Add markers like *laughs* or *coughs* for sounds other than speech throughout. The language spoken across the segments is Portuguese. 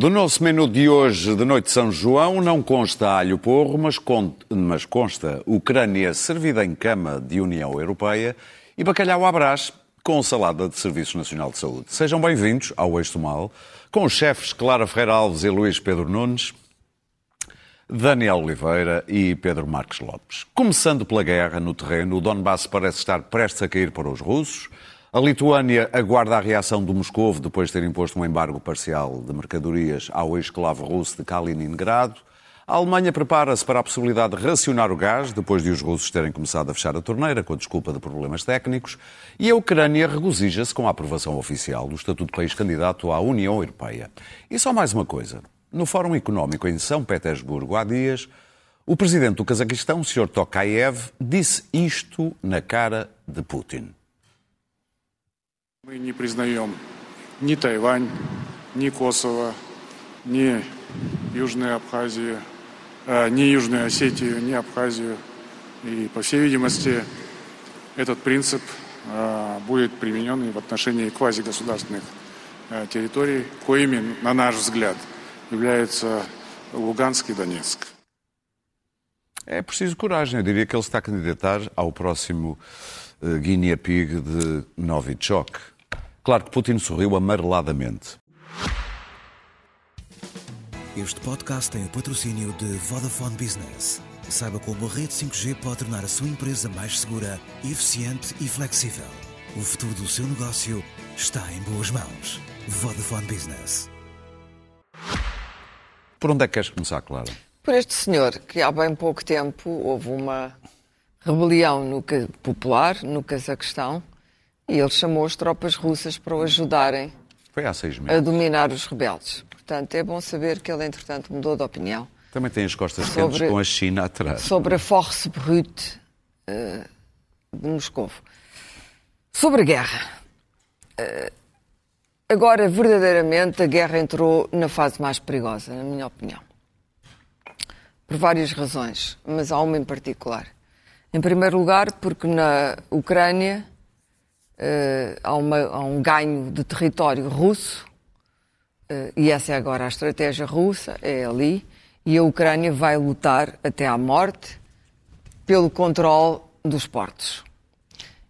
Do nosso menu de hoje, de noite de São João, não consta alho porro, mas, con mas consta Ucrânia servida em cama de União Europeia e bacalhau à brás com salada de Serviço Nacional de Saúde. Sejam bem-vindos ao Eixo Mal, com os chefes Clara Ferreira Alves e Luís Pedro Nunes, Daniel Oliveira e Pedro Marques Lopes. Começando pela guerra no terreno, o Donbass parece estar prestes a cair para os russos. A Lituânia aguarda a reação do Moscou depois de ter imposto um embargo parcial de mercadorias ao ex-esclavo russo de Kaliningrado. A Alemanha prepara-se para a possibilidade de racionar o gás, depois de os russos terem começado a fechar a torneira com a desculpa de problemas técnicos. E a Ucrânia regozija-se com a aprovação oficial do Estatuto de País Candidato à União Europeia. E só mais uma coisa. No Fórum Económico em São Petersburgo há dias, o presidente do Cazaquistão, Sr. Tokayev, disse isto na cara de Putin. Мы не признаем ни Тайвань, ни Косово, ни Южную Абхазию, э, ни Южную Осетию, ни Абхазию. И, по всей видимости, этот принцип э, будет применен и в отношении квазигосударственных э, территорий, коими, на наш взгляд, являются Луганск и Донецк. É preciso coragem. Eu diria que ele está a candidatar ao próximo Guinea Pig de Novichok. Claro que Putin sorriu amareladamente. Este podcast tem o patrocínio de Vodafone Business. Saiba como a rede 5G pode tornar a sua empresa mais segura, eficiente e flexível. O futuro do seu negócio está em boas mãos. Vodafone Business. Por onde é que queres começar, Clara? Por este senhor, que há bem pouco tempo houve uma rebelião no, popular no Cazaquistão e ele chamou as tropas russas para o ajudarem a dominar os rebeldes. Portanto, é bom saber que ele, entretanto, mudou de opinião Também tem as costas Sobre- quentes com a China atrás. sobre a force brute eh, de Moscou. Sobre a guerra. Eh, agora, verdadeiramente, a guerra entrou na fase mais perigosa, na minha opinião. Por várias razões, mas há uma em particular. Em primeiro lugar, porque na Ucrânia eh, há, uma- há um ganho de território russo, eh, e essa é agora a estratégia russa, é ali, e a Ucrânia vai lutar até à morte pelo controle dos portos.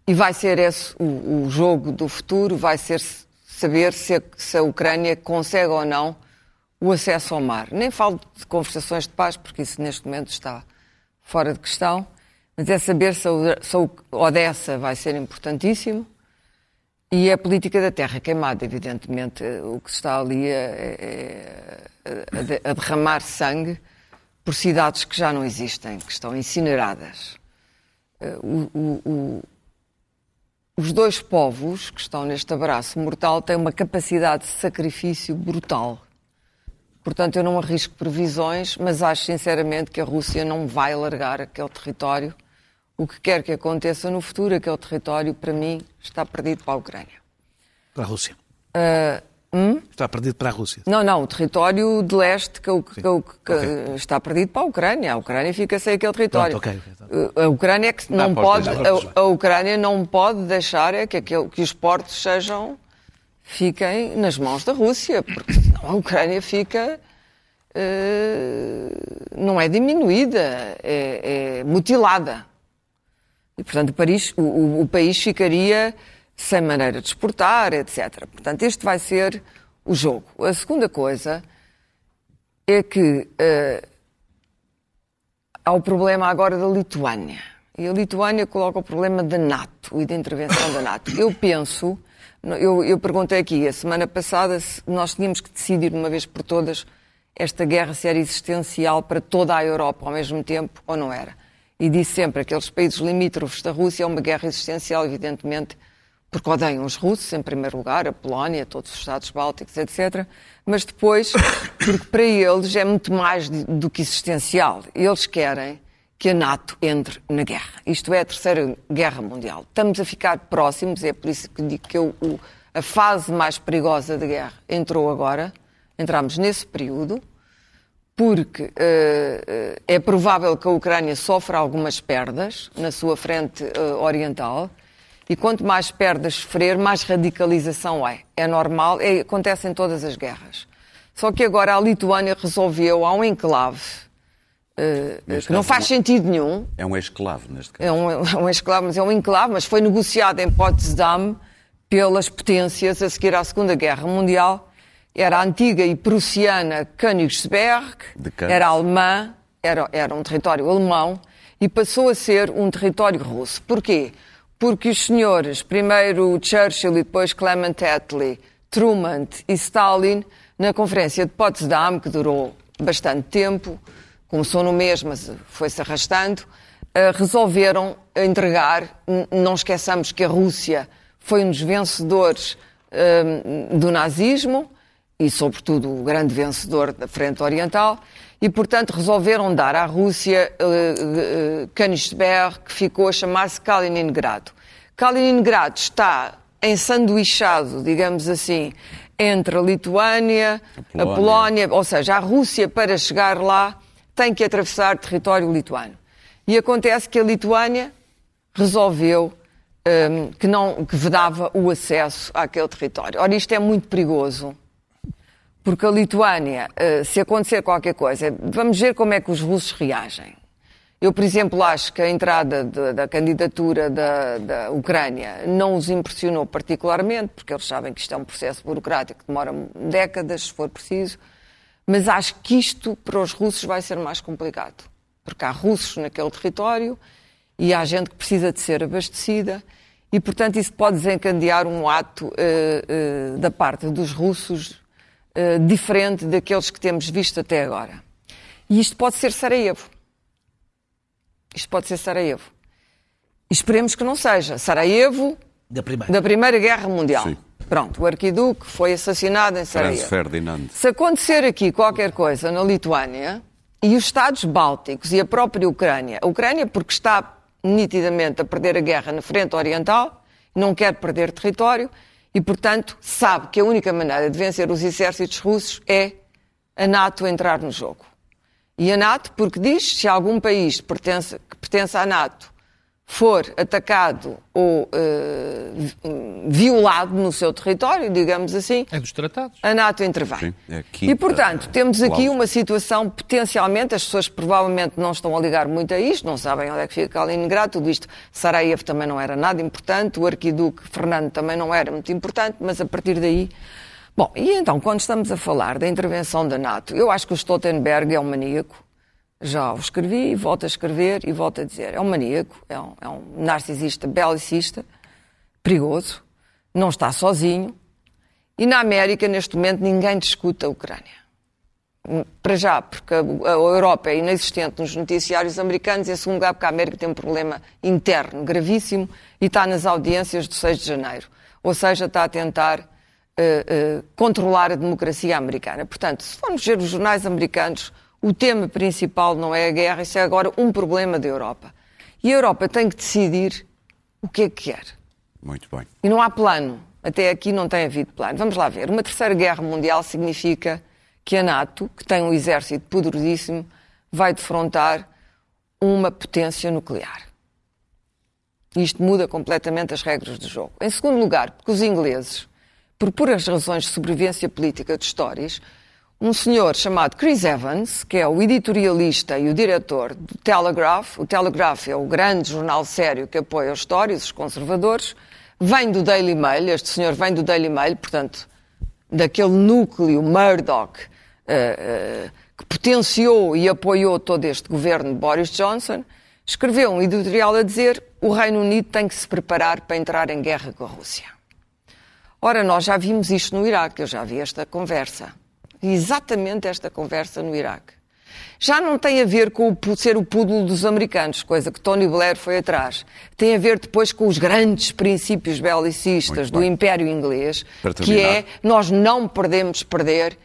E vai ser esse o, o jogo do futuro, vai ser saber se a, se a Ucrânia consegue ou não o acesso ao mar. Nem falo de conversações de paz, porque isso neste momento está fora de questão, mas é saber se a, a Odessa vai ser importantíssimo e a política da terra queimada, evidentemente. O que está ali é, é- a de- a derramar sangue por cidades que já não existem, que estão incineradas. Eh, o- o- o- os dois povos que estão neste abraço mortal têm uma capacidade de sacrifício brutal. Portanto, eu não arrisco previsões, mas acho sinceramente que a Rússia não vai largar aquele território. O que quer que aconteça no futuro, aquele território, para mim, está perdido para a Ucrânia. Para a Rússia. Ah, hum? Está perdido para a Rússia. Não, não, o território de leste que, que, que Ok. está perdido para a Ucrânia. A Ucrânia fica sem aquele território. Pronto, ok, ok, A Ucrânia é que não os pode, a, a Ucrânia não pode deixar é que, aquele- que os portos sejam fiquem nas mãos da Rússia, porque senão a Ucrânia fica eh, não é diminuída, é, é mutilada. E, portanto, Paris- o- o- o país ficaria sem maneira de exportar, etc. Portanto, este vai ser o jogo. A segunda coisa é que eh, há o problema agora da Lituânia. E a Lituânia coloca o problema da NATO e da intervenção da NATO. Eu penso, eu, eu perguntei aqui a semana passada se nós tínhamos que decidir de uma vez por todas esta guerra se era existencial para toda a Europa ao mesmo tempo ou não era. E disse sempre aqueles países limítrofes da Rússia é uma guerra existencial, evidentemente, porque odeiam os russos, em primeiro lugar, a Polónia, todos os Estados Bálticos, etc. Mas depois, porque para eles é muito mais do que existencial. Eles querem que a NATO entre na guerra. Isto é a Terceira Guerra Mundial. Estamos a ficar próximos, é por isso que digo que eu- o- a fase mais perigosa da guerra entrou agora. Entramos nesse período porque eh, é provável que a Ucrânia sofra algumas perdas na sua frente eh, oriental e quanto mais perdas sofrer, mais radicalização é. É normal, é- acontece em todas as guerras. Só que agora a Lituânia resolveu, há um enclave uh, que não faz sentido nenhum, É um esclavo, neste caso. é um, é um esclavo, mas é um enclave, mas foi negociado em Potsdam pelas potências a seguir à Segunda Guerra Mundial. Era a antiga e prussiana Königsberg, era alemã, era, era um território alemão e passou a ser um território russo. Porquê? Porque os senhores, primeiro Churchill e depois Clement Attlee, Truman e Stalin, na Conferência de Potsdam, que durou bastante tempo, começou no mês, mas foi-se arrastando, eh, resolveram entregar. Não esqueçamos que a Rússia foi um dos vencedores eh, do nazismo e, sobretudo, o grande vencedor da Frente Oriental, e, portanto, resolveram dar à Rússia eh, eh, Königsberg, que ficou a chamar-se Kaliningrado. Kaliningrado está ensanduichado, digamos assim, entre a Lituânia, A a Polónia. Polónia, ou seja, a Rússia, para chegar lá, tem que atravessar território lituano. E acontece que a Lituânia resolveu hum, que, não, que vedava o acesso àquele território. Ora, isto é muito perigoso, porque a Lituânia, eh, se acontecer qualquer coisa, vamos ver como é que os russos reagem. Eu, por exemplo, acho que a entrada de- da candidatura da, da Ucrânia não os impressionou particularmente, porque eles sabem que isto é um processo burocrático que demora décadas, se for preciso. Mas acho que isto para os russos vai ser mais complicado, porque há russos naquele território e há gente que precisa de ser abastecida e, portanto, isso pode desencadear um ato eh, eh, da parte dos russos eh, diferente daqueles que temos visto até agora. E isto pode ser Sarajevo. Isto pode ser Sarajevo. E esperemos que não seja. Sarajevo Da primeira. da Primeira Guerra Mundial. Sim. Pronto, o arquiduque foi assassinado em Franz Sarajevo. Ferdinand. Se acontecer aqui qualquer coisa na Lituânia e os Estados Bálticos e a própria Ucrânia, a Ucrânia porque está nitidamente a perder a guerra na frente oriental, não quer perder território e, portanto, sabe que a única maneira de vencer os exércitos russos é a NATO entrar no jogo. E a NATO, porque diz se algum país pertence, que pertence à NATO for atacado ou vi- violado no seu território, digamos assim, É dos tratados. a NATO intervém. Sim, é e, portanto, temos aqui uma situação potencialmente, as pessoas provavelmente não estão a ligar muito a isto, não sabem onde é que fica Kaliningrado, tudo isto, Sarajevo também não era nada importante, o arquiduque Fernando também não era muito importante, mas a partir daí... Bom, e então, quando estamos a falar da intervenção da NATO, eu acho que o Stoltenberg é um maníaco, já o escrevi, volto a escrever e volto a dizer, é um maníaco, é um, é um narcisista, belicista, perigoso, não está sozinho, e na América, neste momento, ninguém discute a Ucrânia. Para já, porque a Europa é inexistente nos noticiários americanos, e em segundo lugar, porque a América tem um problema interno gravíssimo e está nas audiências do 6 de janeiro. Ou seja, está a tentar eh, eh, controlar a democracia americana. Portanto, se formos ver os jornais americanos, o tema principal não é a guerra, isso é agora um problema da Europa. E a Europa tem que decidir o que é que quer. Muito bem. E não há plano. Até aqui não tem havido plano. Vamos lá ver. Uma terceira guerra mundial significa que a NATO, que tem um exército poderosíssimo, vai defrontar uma potência nuclear. Isto muda completamente as regras do jogo. Em segundo lugar, porque os ingleses, por puras razões de sobrevivência política de histórias, um senhor chamado Chris Evans, que é o editorialista e o diretor do Telegraph, o Telegraph é o grande jornal sério que apoia os histórias, os conservadores, vem do Daily Mail, este senhor vem do Daily Mail, portanto, daquele núcleo Murdoch eh, eh, que potenciou e apoiou todo este governo de Boris Johnson, escreveu um editorial a dizer o Reino Unido tem que se preparar para entrar em guerra com a Rússia. Ora, nós já vimos isto no Iraque, eu já vi esta conversa. Exatamente esta conversa no Iraque. Já não tem a ver com o ser o púdulo dos americanos, coisa que Tony Blair foi atrás. Tem a ver depois com os grandes princípios belicistas do. Império Inglês, que é nós não podemos perder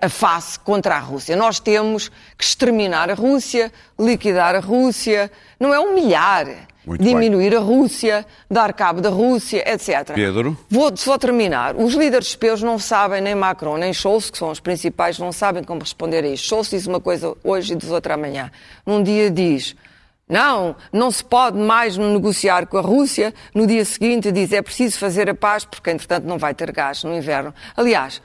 a face contra a Rússia. Nós temos que exterminar a Rússia, liquidar a Rússia, não é humilhar, Muito bem. diminuir a Rússia, dar cabo da Rússia, etc. Pedro? Vou só terminar. Os líderes europeus não sabem, nem Macron, nem Scholz, que são os principais, não sabem como responder a isto. Scholz diz uma coisa hoje e diz outra amanhã. Num dia diz, não, não se pode mais negociar com a Rússia. No dia seguinte diz, é preciso fazer a paz, porque entretanto não vai ter gás no inverno. Aliás,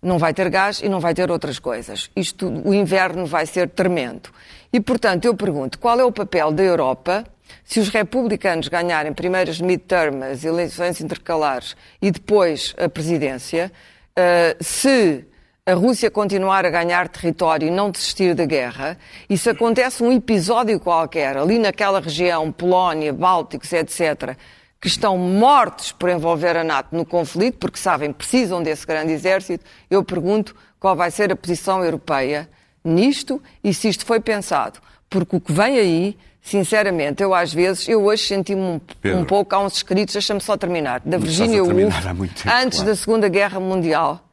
não vai ter gás e não vai ter outras coisas. Isto, o inverno vai ser tremendo. E, portanto, eu pergunto, qual é o papel da Europa se os republicanos ganharem primeiras midterm, as eleições intercalares e depois a presidência, uh, se a Rússia continuar a ganhar território e não desistir da guerra, e se acontece um episódio qualquer ali naquela região, Polónia, Bálticos, etc., que estão mortos por envolver a NATO no conflito, porque sabem, precisam desse grande exército, eu pergunto qual vai ser a posição europeia nisto e se isto foi pensado. Porque o que vem aí, sinceramente, eu às vezes, eu hoje senti-me um, um, pouco, há uns escritos, deixa-me só terminar, da Virginia Woolf, antes claro. da Segunda Guerra Mundial,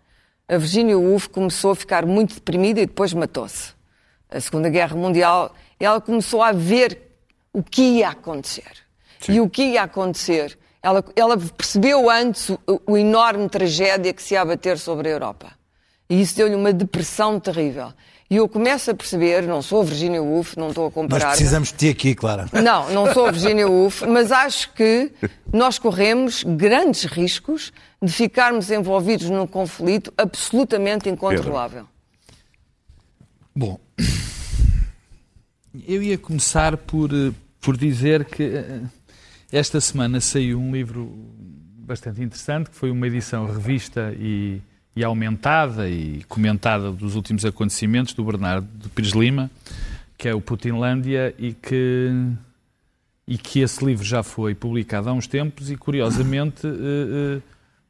a Virginia Woolf começou a ficar muito deprimida e depois matou-se. A Segunda Guerra Mundial, ela começou a ver o que ia acontecer. Sim. E o que ia acontecer? Ela, ela percebeu antes o, o, enorme tragédia que se ia abater sobre a Europa. E isso deu-lhe uma depressão terrível. E eu começo a perceber, não sou a Virginia Woolf, não estou a comparar. Nós precisamos de ti aqui, Clara. Não, não sou a Virginia Woolf, mas acho que nós corremos grandes riscos de ficarmos envolvidos num conflito absolutamente incontrolável. Bom, eu ia começar por, eh, por dizer que eh, esta semana saiu um livro bastante interessante, que foi uma edição revista e, e aumentada e comentada dos últimos acontecimentos do Bernardo de Pires Lima, que é o Putinlândia, e que, e que esse livro já foi publicado há uns tempos e, curiosamente, uh, uh,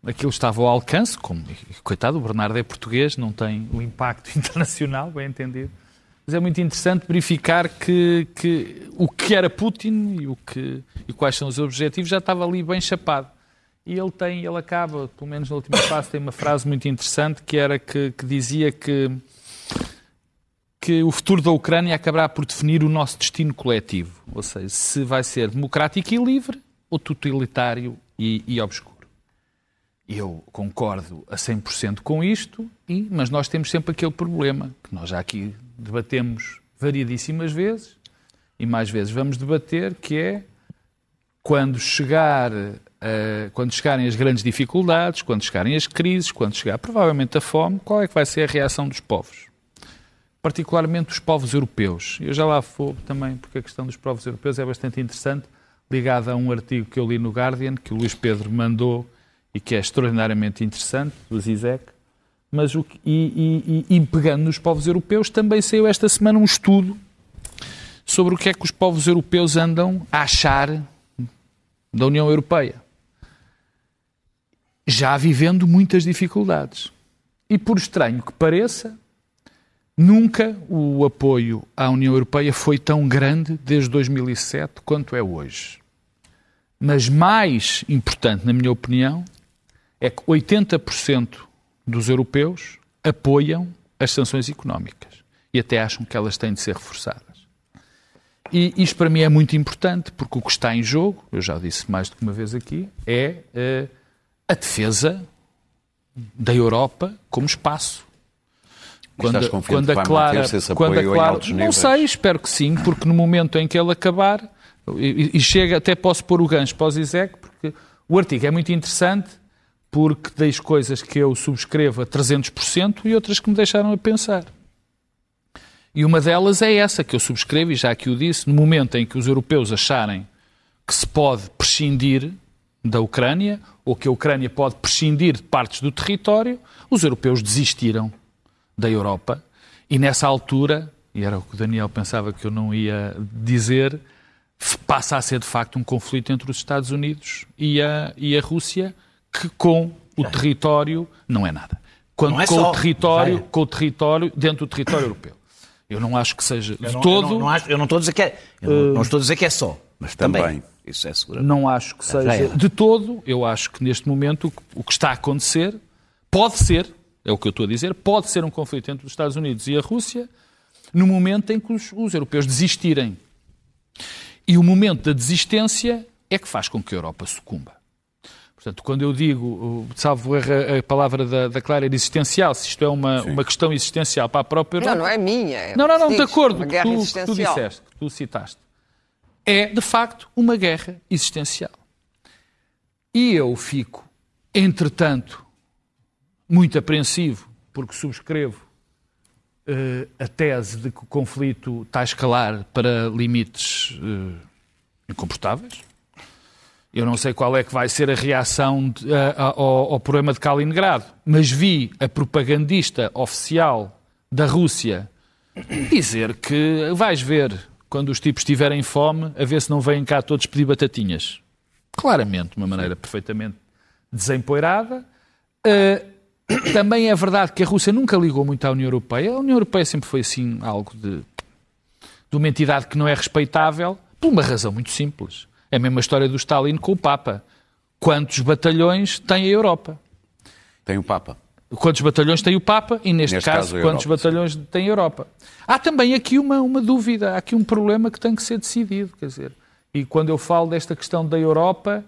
aquilo estava ao alcance, como, coitado, o Bernardo é português, não tem o impacto *laughs* internacional, bem entendido, mas é muito interessante verificar que, que o que era Putin e, o que, e quais são os objetivos já estava ali bem chapado. E ele tem, ele acaba, pelo menos na última fase, tem uma frase muito interessante que era que, que dizia que, que o futuro da Ucrânia acabará por definir o nosso destino coletivo. Ou seja, se vai ser democrático e livre ou totalitário e, e obscuro. Eu concordo a 100% com isto, e, mas nós temos sempre aquele problema que nós já aqui debatemos variedíssimas vezes e mais vezes vamos debater, que é quando chegar uh, quando chegarem as grandes dificuldades, quando chegarem as crises, quando chegar provavelmente a fome, qual é que vai ser a reação dos povos? Particularmente dos povos europeus. Eu já lá vou também, porque a questão dos povos europeus é bastante interessante, ligada a um artigo que eu li no Guardian, que o Luís Pedro mandou e que é extraordinariamente interessante, do Zizek, mas o, e, e, e, pegando nos povos europeus, também saiu esta semana um estudo sobre o que é que os povos europeus andam a achar da União Europeia. Já vivendo muitas dificuldades. E por estranho que pareça, nunca o apoio à União Europeia foi tão grande desde 2007 quanto é hoje. Mas mais importante, na minha opinião, é que 80% dos europeus apoiam as sanções económicas e até acham que elas têm de ser reforçadas. E isto para mim é muito importante, porque o que está em jogo, eu já disse mais do que uma vez aqui, é uh, a defesa da Europa como espaço. Quando, quando a Clara, quando a Clara, não sei, espero que sim, porque no momento em que ele acabar, e, e chega, até posso pôr o gancho para o Zizek, porque o artigo é muito interessante, porque deixo coisas que eu subscrevo a 300% e outras que me deixaram a pensar. E uma delas é essa que eu subscrevo, e já aqui o disse, no momento em que os europeus acharem que se pode prescindir da Ucrânia, ou que a Ucrânia pode prescindir de partes do território, os europeus desistiram da Europa. E nessa altura, e era o que o Daniel pensava que eu não ia dizer, passa a ser de facto um conflito entre os Estados Unidos e a, e a Rússia, que com o território não é nada. Quando é com, só, o território, com o território dentro do território europeu. Eu não acho que seja de todo. Eu não, não, acho, eu não estou a dizer que é. Eu não, não, estou a dizer que é só, mas também. também. Isso é seguro. Não acho que seja é. de todo. Eu acho que neste momento o que está a acontecer pode ser, é o que eu estou a dizer, pode ser um conflito entre os Estados Unidos e a Rússia no momento em que os, os europeus desistirem. E o momento da desistência é que faz com que a Europa sucumba. Portanto, quando eu digo, salvo a, a palavra da, da Clara, era existencial, se isto é uma, uma questão existencial para a própria Europa... Não, não é minha. É não, não, não, de acordo, com tu, que tu disseste, que tu citaste. É, de facto, uma guerra existencial. E eu fico, entretanto, muito apreensivo porque subscrevo uh, a tese de que o conflito está a escalar para limites uh, incomportáveis. Eu não sei qual é que vai ser a reação de, uh, ao, ao problema de Kaliningrado, mas vi a propagandista oficial da Rússia dizer que vais ver quando os tipos tiverem fome, a ver se não vêm cá todos pedir batatinhas. Claramente, de uma maneira perfeitamente desempoeirada. Uh, *coughs* também é verdade que a Rússia nunca ligou muito à União Europeia. A União Europeia sempre foi assim algo de, de uma entidade que não é respeitável, por uma razão muito simples. É a mesma história do Stalin com o Papa. Quantos batalhões tem a Europa? Tem o Papa. Quantos batalhões tem o Papa e, neste, neste caso, caso quantos Europa, batalhões sim. tem a Europa? Há também aqui uma, uma dúvida, há aqui um problema que tem que ser decidido. Quer dizer, e quando eu falo desta questão da Europa,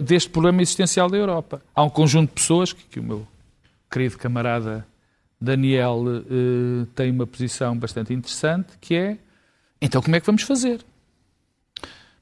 deste problema existencial da Europa, há um conjunto de pessoas que, que o meu querido camarada Daniel uh, tem uma posição bastante interessante, que é, então como é que vamos fazer?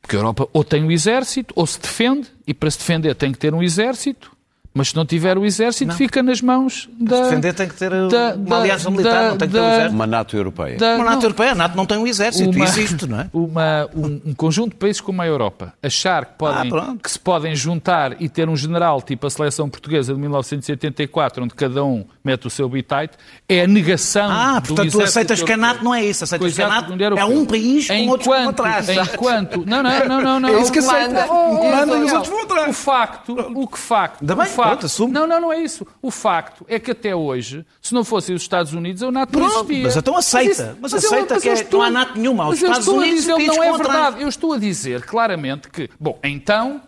Porque a Europa ou tem um exército, ou se defende, e para se defender tem que ter um exército, mas se não tiver o exército, não. fica nas mãos da. Se defender tem que ter da, uma aliança militar, da, não tem que ter o exército. Uma NATO europeia. Da, uma NATO não. europeia, a NATO não tem um exército, uma, existe, não é? *laughs* Uma, um, um, conjunto de países como a Europa achar que, podem, ah, que se podem juntar e ter um general tipo a seleção portuguesa de 1984, onde cada um mete o seu bitite, é a negação. Ah, portanto tu aceitas que a NATO não é isso, aceitas que a NATO é um país com outros vão atrás. Enquanto. Não, não, não, não. não é isso que aceita. Um comanda e os outros vão atrás. O facto, o que facto. Ainda bem, facto, pronto, Não, não, não é isso. O facto é que até hoje, se não fossem os Estados Unidos, a NATO não existia. Mas então aceita. Mas, mas aceita eu, mas que é, estou, não há NATO nenhuma. Os Estados Unidos dizer, não é verdade. Eu estou a dizer claramente que, bom, então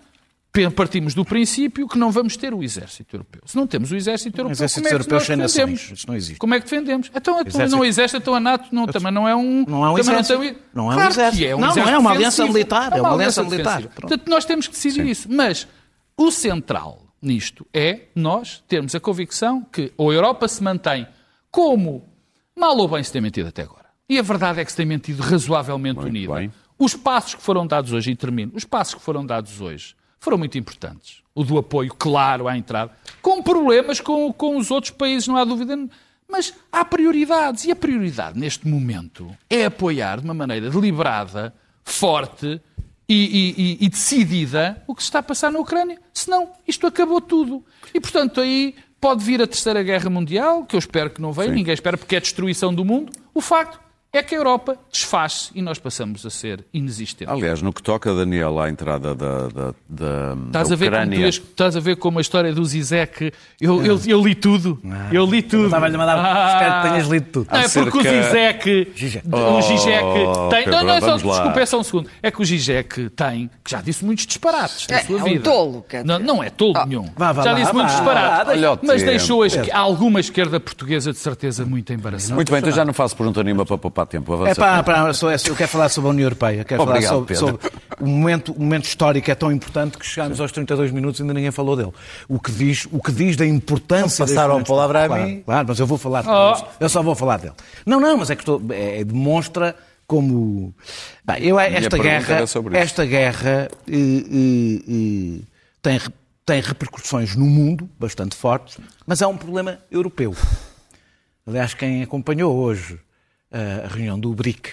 partimos do princípio que não vamos ter o exército europeu. Se não temos o exército europeu, exército como é europeu que nós defendemos? Isso não existe. Como é que defendemos? Então, exército... não existe, então a NATO não, também não é um... Não é um exército. Não, não é um claro exército. É um não, exército não é uma aliança militar. É uma, aliança, militar. Portanto, nós temos que decidir Sim. isso. Mas o central nisto é nós termos a convicção que a Europa se mantém como mal ou bem se tem mentido até agora. E a verdade é que se tem mentido razoavelmente Muito unida. Bem. Os passos que foram dados hoje, e termino, os passos que foram dados hoje foram muito importantes. O do apoio claro à entrada, com problemas com, com os outros países, não há dúvida. Mas há prioridades. E a prioridade neste momento é apoiar de uma maneira deliberada, forte e, e, e, decidida o que se está a passar na Ucrânia. Senão, isto acabou tudo. E, portanto, aí pode vir a Terceira Guerra Mundial, que eu espero que não venha, Sim. ninguém espera, porque é a destruição do mundo. O facto é que a Europa desfaz e nós passamos a ser inexistentes. Aliás, no que toca, Daniel, à entrada da, da, da, estás da a ver Ucrânia... Como tu, estás a ver como a história do Zizek... Eu, eu, eu li tudo. Ah, eu li tudo. Estava-lhe a mandar... Ah, espero que tenhas lido tudo. Não, é porque o Zizek... O Zizek oh, tem... Pedro, não, não, é só... Desculpa, é só um segundo. É que o Zizek tem... Que já disse muitos disparates na é, sua é vida. É um tolo. Não, não é tolo oh. nenhum. Vá, vá, já disse vá, muitos disparates. Mas deixou alguma esquerda portuguesa de certeza muito embaraçada. Muito bem, então já não faço pergunta nenhuma para poupar tempo. Avança para, eu quero falar sobre a União Europeia. Quero Obrigado, falar sobre, sobre, o, momento, o momento histórico é tão importante que chegamos aos 32 minutos e ainda ninguém falou dele. O que diz, o que diz da importância... Não passaram a palavra a claro, mim. Claro, mas eu vou falar oh. Eu só vou falar dele. Não, não, mas é que estou, é, demonstra como... Bem, eu, esta guerra, esta guerra eh, eh, eh, tem, tem repercussões no mundo bastante fortes, mas é um problema europeu. Aliás, quem acompanhou hoje a reunião do BRIC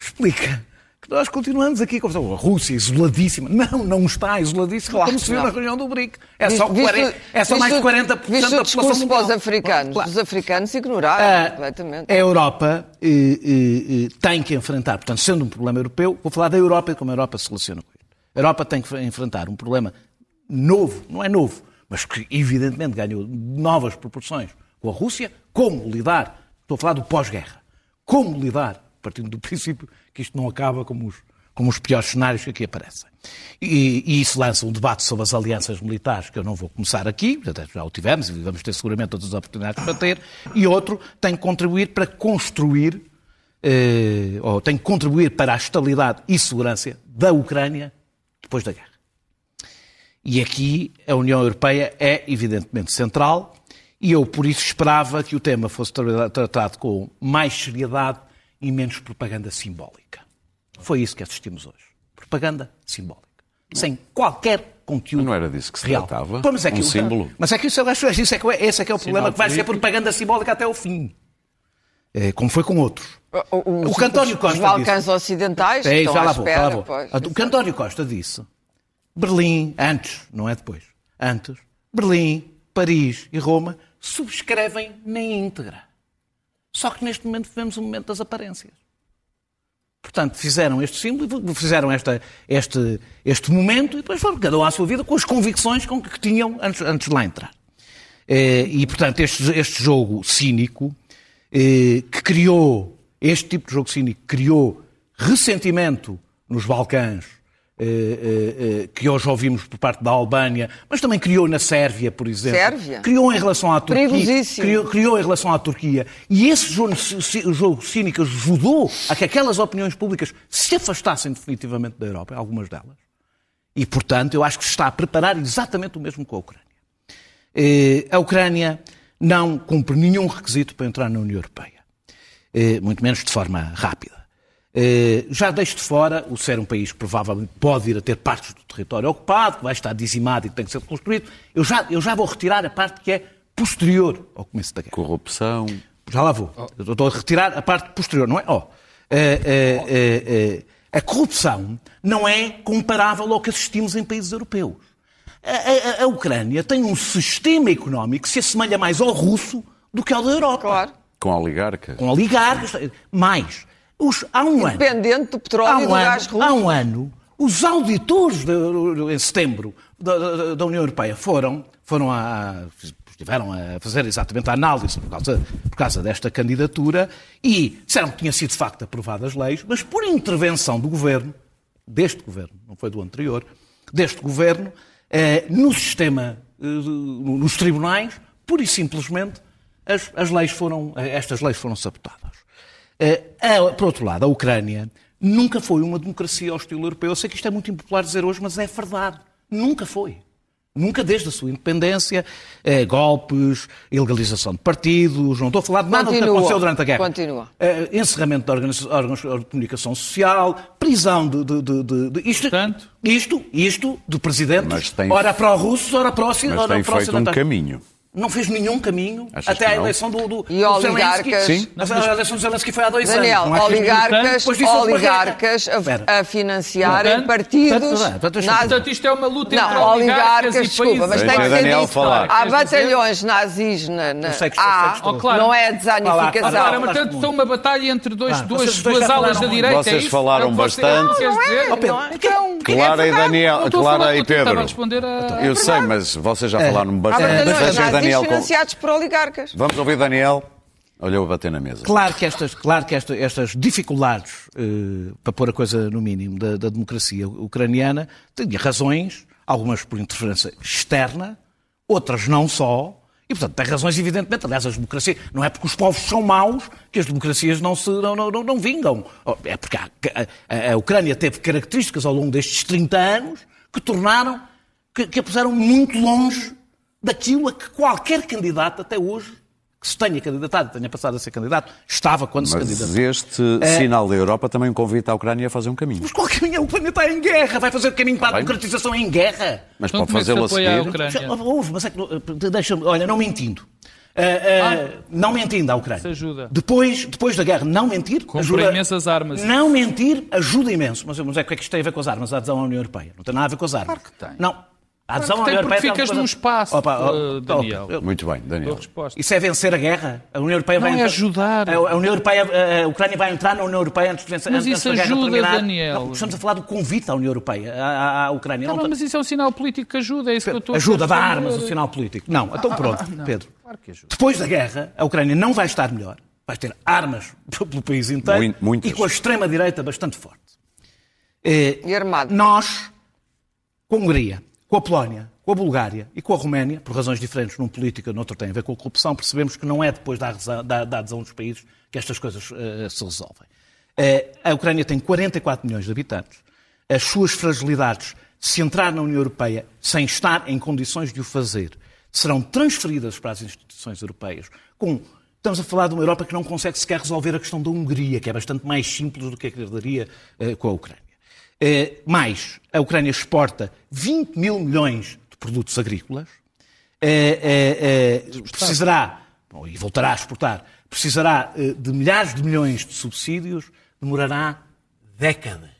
explica que nós continuamos aqui com a Rússia isoladíssima. Não, não está isoladíssima, claro, como se viu na reunião do BRIC. É só, visto, 40, é só mais de 40% da população mundial. os africanos. Claro. Os africanos ignoraram ah, completamente. A Europa eh, eh, eh, tem que enfrentar, portanto, sendo um problema europeu, vou falar da Europa e como a Europa se relaciona com ele. A Europa tem que enfrentar um problema novo, não é novo, mas que evidentemente ganhou novas proporções com a Rússia, como lidar, estou a falar do pós-guerra, como lidar partindo do princípio que isto não acaba como os, como os piores cenários que aqui aparecem. E, e, isso lança um debate sobre as alianças militares, que eu não vou começar aqui, já o tivemos e vamos ter seguramente todas as oportunidades para ter, e outro tem que contribuir para construir, eh, ou tem que contribuir para a estabilidade e segurança da Ucrânia depois da guerra. E aqui a União Europeia é evidentemente central, e eu por isso esperava que o tema fosse tratado com mais seriedade e menos propaganda simbólica. Foi isso que assistimos hoje. Propaganda simbólica. sem qualquer conteúdo Não era disso que se real. tratava? Pois, mas é Um que, símbolo? Mas é que isso, eu acho, isso é que, é- esse é que é o problema, Sinal que vai ser propaganda simbólica até o fim. É, como foi com outros. O, O que António Costa Os Balcãs disse. ocidentais É, estão já à lá vou, já espera. lá vou. pois. O que António Costa disse, Berlim, antes, não é depois, antes, Berlim, Paris e Roma subscrevem na íntegra. Só que neste momento vivemos um momento das aparências. Portanto, fizeram este símbolo, fizeram esta, este, este momento e depois foram cada um à sua vida com as convicções com que, tinham antes, antes de lá entrar. Eh, E, portanto, este, este jogo cínico, eh, que criou, este tipo de jogo cínico, criou ressentimento nos Balcãs, que hoje ouvimos por parte da Albânia, mas também criou na Sérvia, por exemplo. Sérvia? Criou em relação à Turquia. Criou, criou em relação à Turquia. E esse jogo, jogo cínico ajudou a que aquelas opiniões públicas se afastassem definitivamente da Europa, algumas delas. E, portanto, eu acho que se está a preparar exatamente o mesmo com a Ucrânia. Eh, A Ucrânia não cumpre nenhum requisito para entrar na União Europeia, Eh, muito menos de forma rápida. Eh, Já deixo de fora o ser um país que provavelmente pode vir a ter partes do território ocupado, que vai estar dizimado e que tem que ser reconstruído. Eu já, eu já vou retirar a parte que é posterior ao começo da guerra. Corrupção. Já lá vou. Eu estou a retirar a parte posterior, não é? Ó, eh, eh, eh, a corrupção não é comparável ao que assistimos em países europeus. A, a- a Ucrânia tem um sistema económico que se assemelha mais ao russo do que ao da Europa. Claro. Com oligarcas. Com oligarcas. Mais. Os, há um ano. Dependente do petróleo Há e um, do ano, gás russo. há um ano, os auditores da- em setembro da, da- União Europeia foram, foram a, estiveram a fazer exatamente a análise por causa, por causa desta candidatura e disseram que tinha sido de facto aprovadas leis, mas por intervenção do governo, deste governo, não foi do anterior, deste governo, eh, no sistema, eh, nos tribunais, pura e simplesmente as, as leis foram, eh, estas leis foram sabotadas. Eh, a- por outro lado, a Ucrânia nunca foi uma democracia ao estilo europeu. Eu sei que isto é muito impopular dizer hoje, mas é verdade. Nunca foi. Nunca desde a sua independência, eh, golpes, ilegalização de partidos, não estou a falar de nada do que Continua. aconteceu durante a guerra. Continua. Eh, encerramento de órgãos de comunicação social, prisão de... de- de- de- de- isto, Portanto? isto, isto do presidente, Mas tem- ora pró-russos, ora pró-ci- Mas ora tem feito um caminho. Não fez nenhum caminho Achas até a eleição do, do, E do oligarcas- Zelensky. Sim. Mas a eleição do Zelensky foi há dois Daniel, anos. não é? oligarcas, oligarcas a, a financiarem Portanto- partidos. portanto, portanto, isto é uma luta entre Não, oligarcas oligarcas, e desculpa, países. mas tem que a ser Daniel dito. falar. Há batalhões nazis na, na. Oh, claro. não é a desanificação. Claro, portanto, está uma batalha entre dois, Ah, duas, vocês duas alas da direita. é Vocês isso? falaram É bastante. Clara e Daniel, a Clara e Pedro. a... Eu sei, mas vocês já falaram bastante. Daniel com... financiados por oligarcas. Vamos ouvir Daniel. Olhou a bater na mesa. Claro que estas, claro que esta- estas dificuldades, eh, para pôr a coisa no mínimo, da, da democracia ucraniana, tinha razões, algumas por interferência externa, outras não só, e portanto tem razões evidentemente. Aliás, as democracias, não é porque os povos são maus que as democracias não, se, não, não, não, não vingam. É porque a, a- a Ucrânia teve características ao longo destes 30 anos que tornaram, que, que a puseram muito longe daquilo a que qualquer candidato até hoje que se tenha candidatado, tenha passado a ser candidato, estava quando se Mas candidatou. este sinal da Europa também convida a Ucrânia a fazer um caminho. Mas qual caminho? A Ucrânia está em guerra, vai fazer o caminho para a democratização em guerra. Mas Então, pode é se fazê-lo a seguir. Ucrânia? Já, Houve, mas é que, deixa-me, olha, não mentindo. Ah, ah, Não mentindo à Ucrânia. Isso ajuda. Depois, depois da guerra, não mentir. Compra ajuda, imensas armas. Não mentir ajuda imenso. Mas, mas é o que é que isto tem a ver com as armas? A adesão à União Europeia. Não tem nada a ver com as armas. Claro que tem. Não. A adesão Claro à tem, União porque Europeia. ficas num espaço, Opa, oh, oh, Daniel. eu- Muito bem, Daniel. Isso é vencer a guerra? A União Europeia vai Não é entrar- ajudar. A a União Europeia, a Ucrânia vai entrar na União Europeia antes de vencer Mas antes isso da ajuda, terminar. Daniel. Não, estamos a falar do convite à União Europeia, à, à- Ucrânia. Tá Não, bem, mas isso é um sinal político que ajuda, é isso que eu estou a ajuda, dá responder. armas, o sinal político. Não, então pronto, Pedro. Claro que ajuda. Depois da guerra, a Ucrânia não vai estar melhor. Vai ter armas *laughs* pelo país inteiro Mui- muitas. e com a extrema-direita bastante forte. Eh, E armado. Nós, com a Hungria, com a Polónia, com a Bulgária e com a Roménia, por razões diferentes, num política, noutro tem a ver com a corrupção, percebemos que não é depois da adesão, da, da adesão dos países que estas coisas eh, se resolvem. Eh, a Ucrânia tem 44 milhões de habitantes. As suas fragilidades, se entrar na União Europeia sem estar em condições de o fazer, serão transferidas para as instituições europeias. Com, estamos a falar de uma Europa que não consegue sequer resolver a questão da Hungria, que é bastante mais simples do que a que herdaria eh, com a Ucrânia. Eh, mais, a Ucrânia exporta 20 mil milhões de produtos agrícolas. Eh, eh, precisará, bom, e voltará a exportar, precisará de milhares de milhões de subsídios, demorará décadas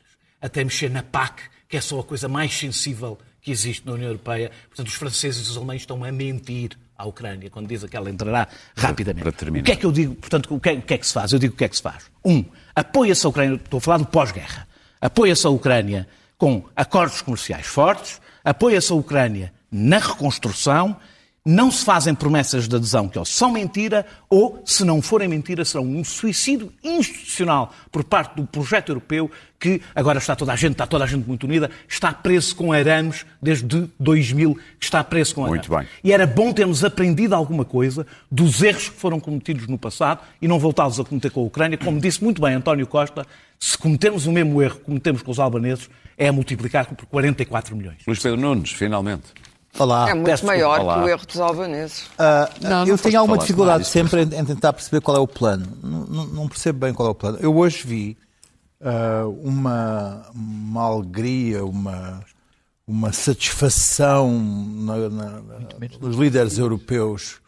até mexer na PAC, que é só a coisa mais sensível que existe na União Europeia. Portanto, os franceses e os alemães estão a mentir à Ucrânia quando dizem que ela entrará rapidamente. para terminar. O que é que eu digo? Portanto, o que, é, o que é que se faz? Eu digo o que é que se faz. Um, apoia-se a Ucrânia, estou a falar do pós-guerra, apoia-se a Ucrânia com acordos comerciais fortes, apoia-se a Ucrânia na reconstrução, não se fazem promessas de adesão que ou são mentira ou, se não forem mentira, serão um suicídio institucional por parte do projeto europeu que agora está toda a gente, está toda a gente muito unida, está preso com arames desde 2000, que está preso com arames. Muito bem. E era bom termos aprendido alguma coisa dos erros que foram cometidos no passado e não voltá-los a cometer com a Ucrânia. Como disse muito bem António Costa, se cometermos o mesmo erro que cometemos com os albaneses, é multiplicar por 44 milhões. Luís Pedro Nunes, finalmente. Olá. É muito peço maior que o erro dos albaneses. Ah, Não, não eu foste tenho alguma dificuldade sempre em, tentar perceber qual é o plano. Não, não- não percebo bem qual é o plano. Eu hoje vi ah, uma, uma alegria, uma, uma satisfação na- na- dos líderes europeus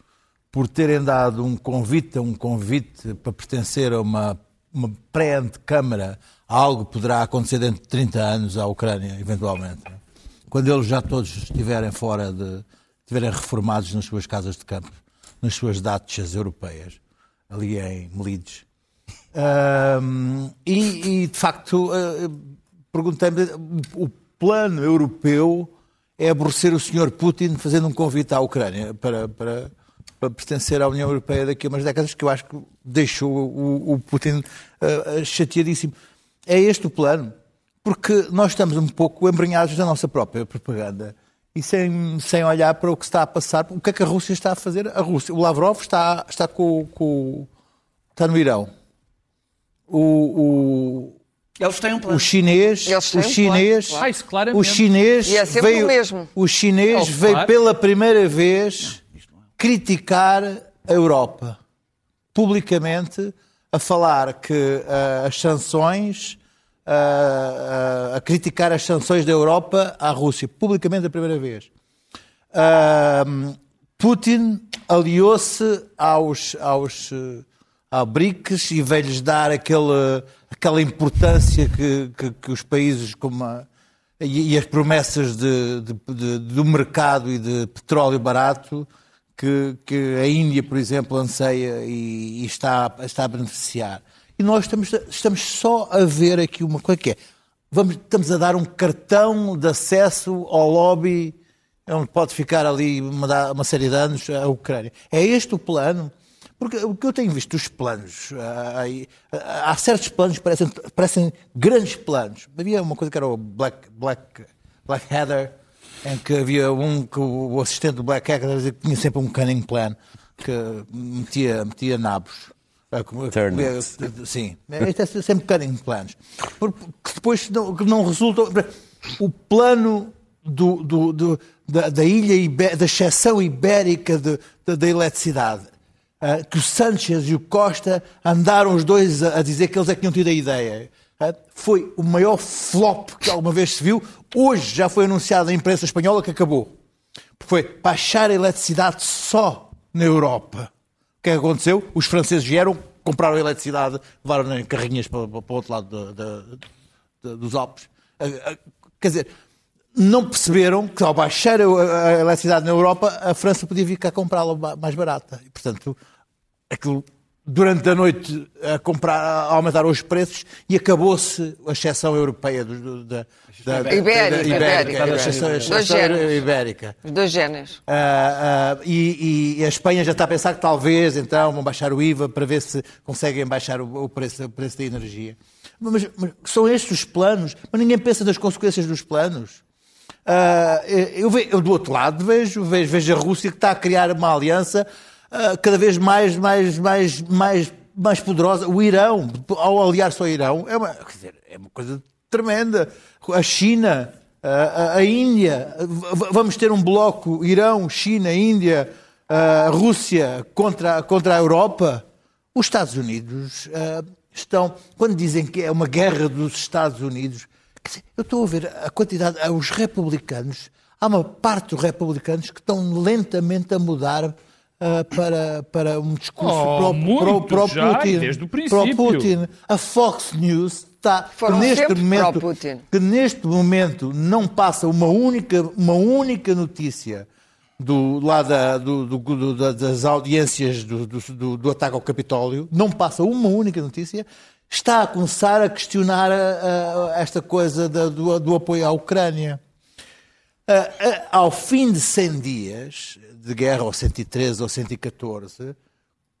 por terem dado um convite, um convite para pertencer a uma, uma pré-antecâmara a algo que poderá acontecer dentro de 30 anos à Ucrânia, eventualmente. Quando eles já todos estiverem fora de. estiverem reformados nas suas casas de campo, nas suas dachas europeias, ali em Melides. Ahm, e, e, de facto, ah, perguntei-me: o plano europeu é aborrecer o Sr. Putin fazendo um convite à Ucrânia para, para, para pertencer à União Europeia daqui a umas décadas, que eu acho que deixou o, o Putin ah, chateadíssimo. É este o plano? Porque nós estamos um pouco embrenhados na nossa própria propaganda e sem, sem olhar para o que está a passar. O que é que a Rússia está a fazer? A Rússia, o Lavrov está, está, com, com- está no Irão. O, o, Eles têm um plano. o chinês, o um chinês, plano, Ah, isso claramente. o chinês E é sempre veio, o mesmo. o chinês Oh, veio claro. pela primeira vez criticar a Europa publicamente a falar que ah, as sanções ah, ah, a criticar as sanções da Europa à Rússia publicamente a primeira vez. Putin aliou-se aos, aos, ao BRICS e veio-lhes dar aquele, aquela importância que, que, que os países como a- e, e as promessas de, de- de- do mercado e de petróleo barato que, que a Índia, por exemplo, anseia e, e está, está a beneficiar. E nós estamos, estamos só a ver aqui uma coisa que é, vamos, estamos a dar um cartão de acesso ao lobby onde pode ficar ali uma, uma série de anos a Ucrânia. É este o plano? Porque o que eu tenho visto dos planos, aí, ah, há certos planos que parecem, parecem grandes planos. Havia uma coisa que era o Black, Black, Black Heather, em que havia um que o assistente do Black Heather dizia que tinha sempre um cunning plan que metia, metia nabos. a comer- Turnips. Sim, isto é sempre cunning plans. Porque depois não, que não resultam. O plano do, do- do- da, da ilha, ibé- da exceção ibérica de- de- da eletricidade, ah, que o Sanchez e o Costa andaram os dois a, a dizer que eles é que tinham tido a ideia. Ah, foi o maior flop que alguma vez se viu. Hoje já foi anunciado na imprensa espanhola que acabou. Foi baixar a eletricidade só na Europa. O que é que aconteceu? Os franceses vieram, compraram a eletricidade, levaram em carrinhas para, para o outro lado da- da- da- dos Alpes. Ah, ah, Quer dizer, não perceberam que ao baixar a, eletricidade na Europa, a França podia vir cá comprá-la mais barata. E, portanto, aquilo durante a noite a, comprar, a aumentar os preços e acabou-se a exceção europeia do, do- da, da, Ibérica, da- ibérica. a exceção- a Dois exceção géneros. ibérica. Os dois géneros. Ah, ah, e, e a Espanha já está a pensar que talvez então vão baixar o IVA para ver se conseguem baixar o, o preço, o preço da energia. Mas, mas são estes os planos, mas ninguém pensa das consequências dos planos. Ah, eu, eu do outro lado vejo, vejo, vejo a Rússia que está a criar uma aliança ah, cada vez mais, mais, mais, mais, mais poderosa. O Irão, ao aliar-se ao Irão, é uma, quer dizer, é uma coisa tremenda. A China, a, a- a Índia, vamos ter um bloco Irão, China, Índia, a Rússia contra, contra a Europa. Os Estados Unidos ah, estão, quando dizem que é uma guerra dos Estados Unidos, dizer, eu estou a ver a quantidade, os republicanos, há uma parte dos republicanos que estão lentamente a mudar uh, para, para um discurso Oh, pro, muito pro, pro já, Putin. desde o Pro. Putin. A Fox News está Foram que neste momento que neste momento não passa uma única, uma única notícia do, lá da- do- do- do- da- das audiências do, do- do- do ataque ao Capitólio, não passa uma única notícia, está a começar a questionar a- a- esta coisa da- do, do apoio à Ucrânia. Ao fim de 100 dias de guerra, ou 113 ou 114,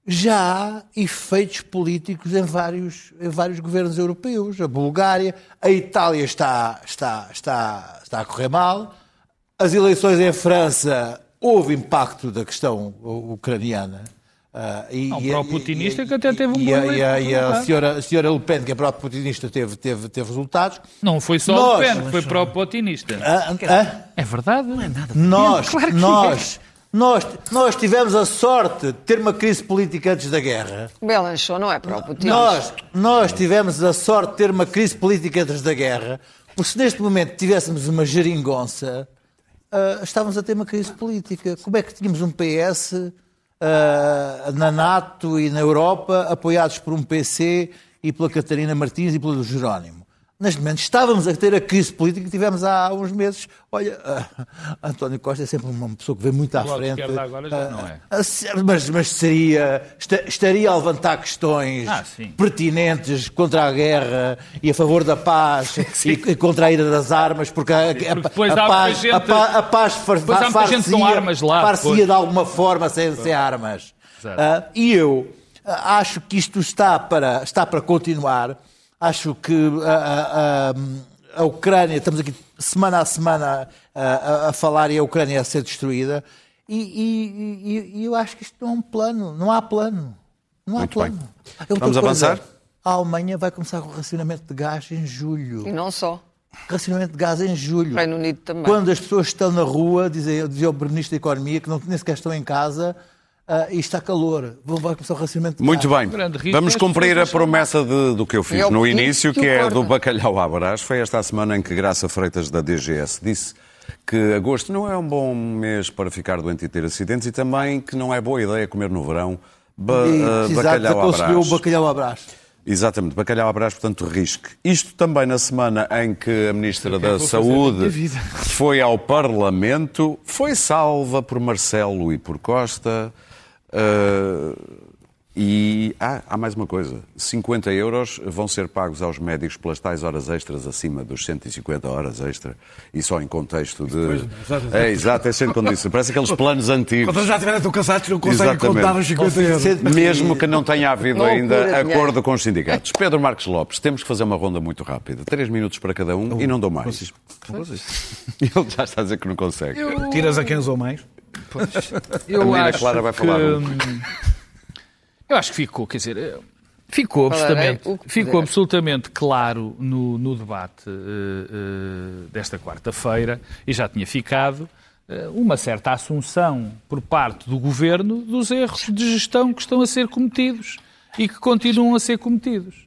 já há efeitos políticos em vários, em vários governos europeus. A Bulgária, a Itália está, está, está, está a correr mal. As eleições em França, houve impacto da questão ucraniana. Ah, e, pró-putinista e- que até teve um e, bom e, a, e a resultado. senhora, a senhora Le Pen, que é pró-putinista, teve, teve, teve resultados. Não foi só Nós- o Pen, foi pró-putinista. Ah, ah, É verdade? Não é nada. nós, Claro que nós, nós, nós tivemos a sorte de ter uma crise política antes da guerra. Belanchon não é pró-Putin. Nós, nós tivemos a sorte de ter uma crise política antes da guerra, porque se neste momento tivéssemos uma geringonça, ah, estávamos a ter uma crise política. Como é que tínhamos um PS ah, na NATO e na Europa, apoiados por um PC e pela Catarina Martins e pelo Jerónimo? Neste momento estávamos a ter a crise política que tivemos há uns meses. Olha, ah, António Costa é sempre uma pessoa que vê muito à frente. esquerda agora já Ah, não é. ah, Mas, mas seria, esta- estaria a levantar questões Ah, pertinentes contra a guerra e a favor da paz *laughs* e, e contra a ira das armas, porque a, a- depois a muita paz, gente- a, a paz far, far-se-ia depois. de alguma forma sem, sem armas. E eu acho que isto está para, está para continuar. Acho que ah, ah, ah, a Ucrânia, estamos aqui semana a semana a, a falar e a Ucrânia a ser destruída. E, e- e- e eu acho que isto não é um plano. Não há plano. Não há Muito plano. Vamos avançar? A Alemanha vai começar com o racionamento de gás em julho. E não só. Racionamento de gás em julho. Reino Unido também. Quando as pessoas estão na rua, dizia, dizia o Ministro da Economia, que não, nem sequer estão em casa, ah, e está calor. Vai começar o racionamento de Muito bem. risco Vamos é cumprir a promessa de- do que eu fiz ao no início, que é do bacalhau à brás. Foi esta a semana em que Graça Freitas, da DGS, disse que agosto não é um bom mês para ficar doente e ter acidentes e também que não é boa ideia comer no verão ba- E, ah, bacalhau à brás. o bacalhau à brás. Exatamente, bacalhau à brás, portanto, risque. Isto também na semana em que a Ministra da Saúde foi ao Parlamento, foi salva por Marcelo e por Costa. Ah, e ah, há mais uma coisa: 50 euros vão ser pagos aos médicos pelas tais horas extras acima dos 150 horas extra e só em contexto de. exato, É, exato, é sem condição. Parece aqueles planos antigos. Quando já estiverem tão cansados, não conseguem Exatamente. contar os 50 euros. Mesmo que não tenha havido ainda acordo com os sindicatos. Pedro Marcos Lopes, temos que fazer uma ronda muito rápida. Três minutos para cada um e não dou mais. Ele já está a dizer que não consegue. Tiras a quem usou mais. Eu A acho Clara vai que, falar um. hum, Eu acho que ficou, quer dizer, eh, ficou absolutamente, que ficou absolutamente claro no, no debate eh, eh, desta quarta-feira, e já tinha ficado, eh, uma certa assunção por parte do governo dos erros de gestão que estão a ser cometidos e que continuam a ser cometidos.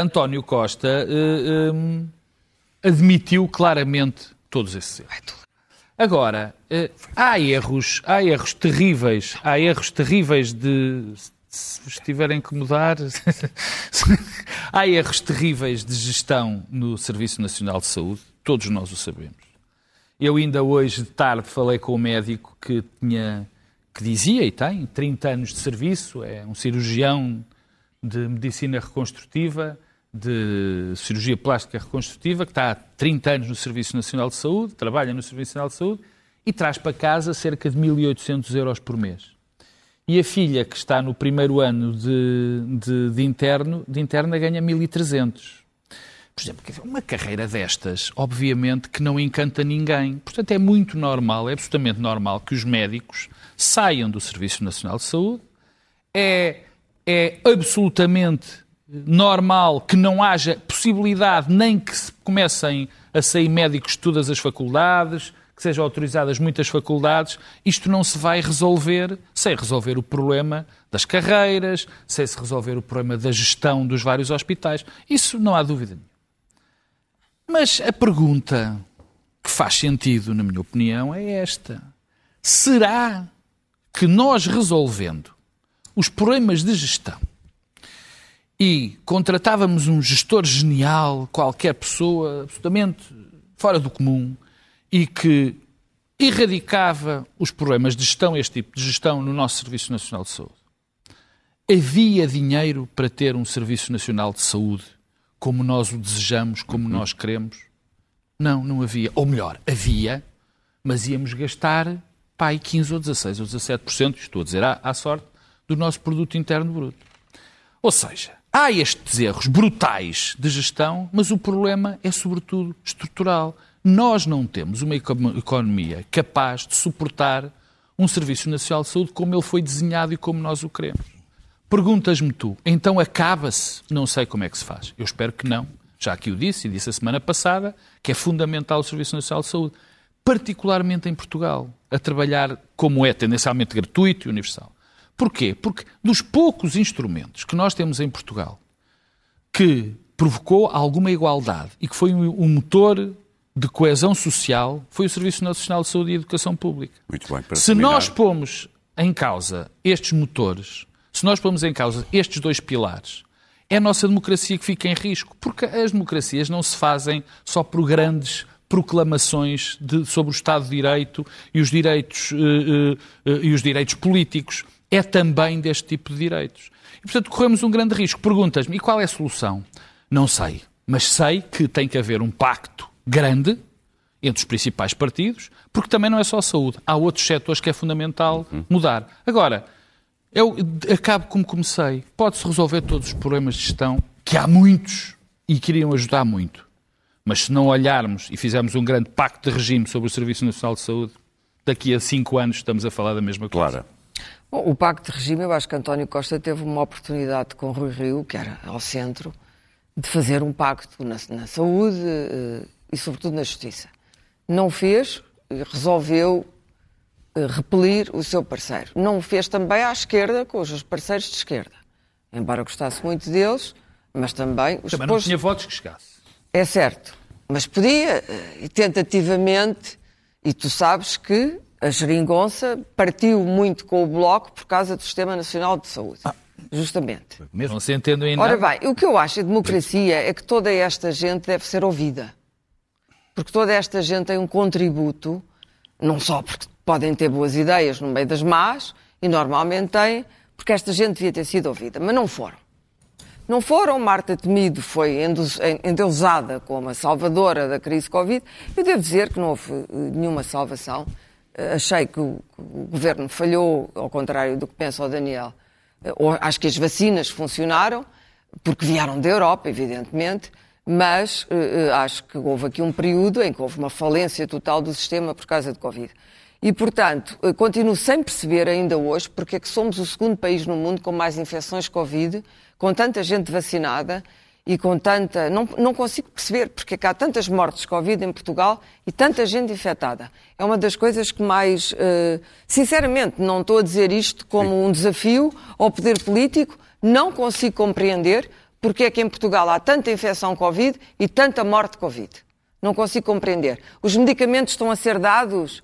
António Costa hum, admitiu claramente todos esses erros. Agora, eh, há erros, há erros terríveis, há erros terríveis de se vos tiverem que mudar, *laughs* há erros terríveis de gestão no Serviço Nacional de Saúde, todos nós o sabemos. Eu ainda hoje de tarde falei com um médico que tinha que dizia e tem 30 anos de serviço, é um cirurgião de medicina reconstrutiva, de cirurgia plástica reconstrutiva, que está há 30 anos no Serviço Nacional de Saúde, trabalha no Serviço Nacional de Saúde e traz para casa cerca de 1.800 euros por mês. E a filha, que está no primeiro ano de, de, de interno, de interna, ganha 1.300. Por exemplo, uma carreira destas, obviamente que não encanta ninguém. Portanto, é muito normal, é absolutamente normal que os médicos saiam do Serviço Nacional de Saúde. É, é absolutamente normal que não haja possibilidade nem que se comecem a sair médicos de todas as faculdades, que sejam autorizadas muitas faculdades. Isto não se vai resolver sem resolver o problema das carreiras, sem se resolver o problema da gestão dos vários hospitais. Isso não há dúvida nenhuma. Mas a pergunta que faz sentido, na minha opinião, é esta: será que nós resolvendo os problemas de gestão e contratávamos um gestor genial, qualquer pessoa absolutamente fora do comum e que erradicava os problemas de gestão, este tipo de gestão, no nosso Serviço Nacional de Saúde. Havia dinheiro para ter um Serviço Nacional de Saúde como nós o desejamos, como nós queremos? Não, não havia. Ou melhor, havia, mas íamos gastar pai 15 ou 16 ou 17%, estou a dizer à, à sorte, do nosso produto interno bruto. Ou seja, há estes erros brutais de gestão, mas o problema é sobretudo estrutural. Nós não temos uma economia capaz de suportar um Serviço Nacional de Saúde como ele foi desenhado e como nós o queremos. Perguntas-me tu, então acaba-se? Não sei como é que se faz. Eu espero que não. Já que o disse, e disse a semana passada, que é fundamental o Serviço Nacional de Saúde, particularmente em Portugal, a trabalhar como é tendencialmente gratuito e universal. Porquê? Porque dos poucos instrumentos que nós temos em Portugal que provocou alguma igualdade e que foi um motor de coesão social foi o Serviço Nacional de Saúde e Educação Pública. Muito bem, para Se terminar. nós pomos em causa estes motores, se nós pomos em causa estes dois pilares, é a nossa democracia que fica em risco, porque as democracias não se fazem só por grandes proclamações de- sobre o Estado de Direito e os direitos, eh, eh, eh, e os direitos políticos. É também deste tipo de direitos. E, portanto, corremos um grande risco. Perguntas-me, e qual é a solução? Não sei. Mas sei que tem que haver um pacto grande entre os principais partidos, porque também não é só a saúde. Há outros setores que é fundamental mudar. Agora, eu acabo como comecei. Pode-se resolver todos os problemas de gestão, que há muitos e que iriam ajudar muito. Mas se não olharmos e fizermos um grande pacto de regime sobre o Serviço Nacional de Saúde, daqui a cinco anos estamos a falar da mesma coisa. Clara. Bom, o Pacto de Regime, eu acho que António Costa teve uma oportunidade com Rui Rio, que era ao centro, de fazer um pacto na, na saúde eh, e, sobretudo, na justiça. Não o fez, e resolveu eh, repelir o seu parceiro. Não o fez também à esquerda, com os seus parceiros de esquerda. Embora gostasse muito deles, mas também os Também não tinha votos que chegasse. é certo, mas podia, eh, e tentativamente, e tu sabes que a geringonça partiu muito com o Bloco por causa do Sistema Nacional de Saúde. Justamente. Não se entende ainda. Ora bem, o que eu acho de democracia é que toda esta gente deve ser ouvida. Porque toda esta gente tem um contributo, não só porque podem ter boas ideias no meio das más, e normalmente têm, porque esta gente devia ter sido ouvida, mas não foram. Não foram, Marta Temido foi endeus- endeusada como a salvadora da crise Covid. Eu devo dizer que não houve eh, nenhuma salvação. Achei que o, o governo falhou, ao contrário do que pensa o Daniel. Eh, Acho que as vacinas funcionaram, porque vieram da Europa, evidentemente, mas eh, eh, acho que houve aqui um período em que houve uma falência total do sistema por causa de Covid. E, portanto, continuo sem perceber ainda hoje porque é que somos o segundo país no mundo com mais infecções Covid, com tanta gente vacinada e com tanta. Não, não consigo perceber porque é que há tantas mortes de Covid em Portugal e tanta gente infectada. É uma das coisas que mais. eh, sinceramente, não estou a dizer isto como um desafio ao poder político, não consigo compreender porque é que em Portugal há tanta infecção Covid e tanta morte Covid. Não consigo compreender. Os medicamentos estão a ser dados.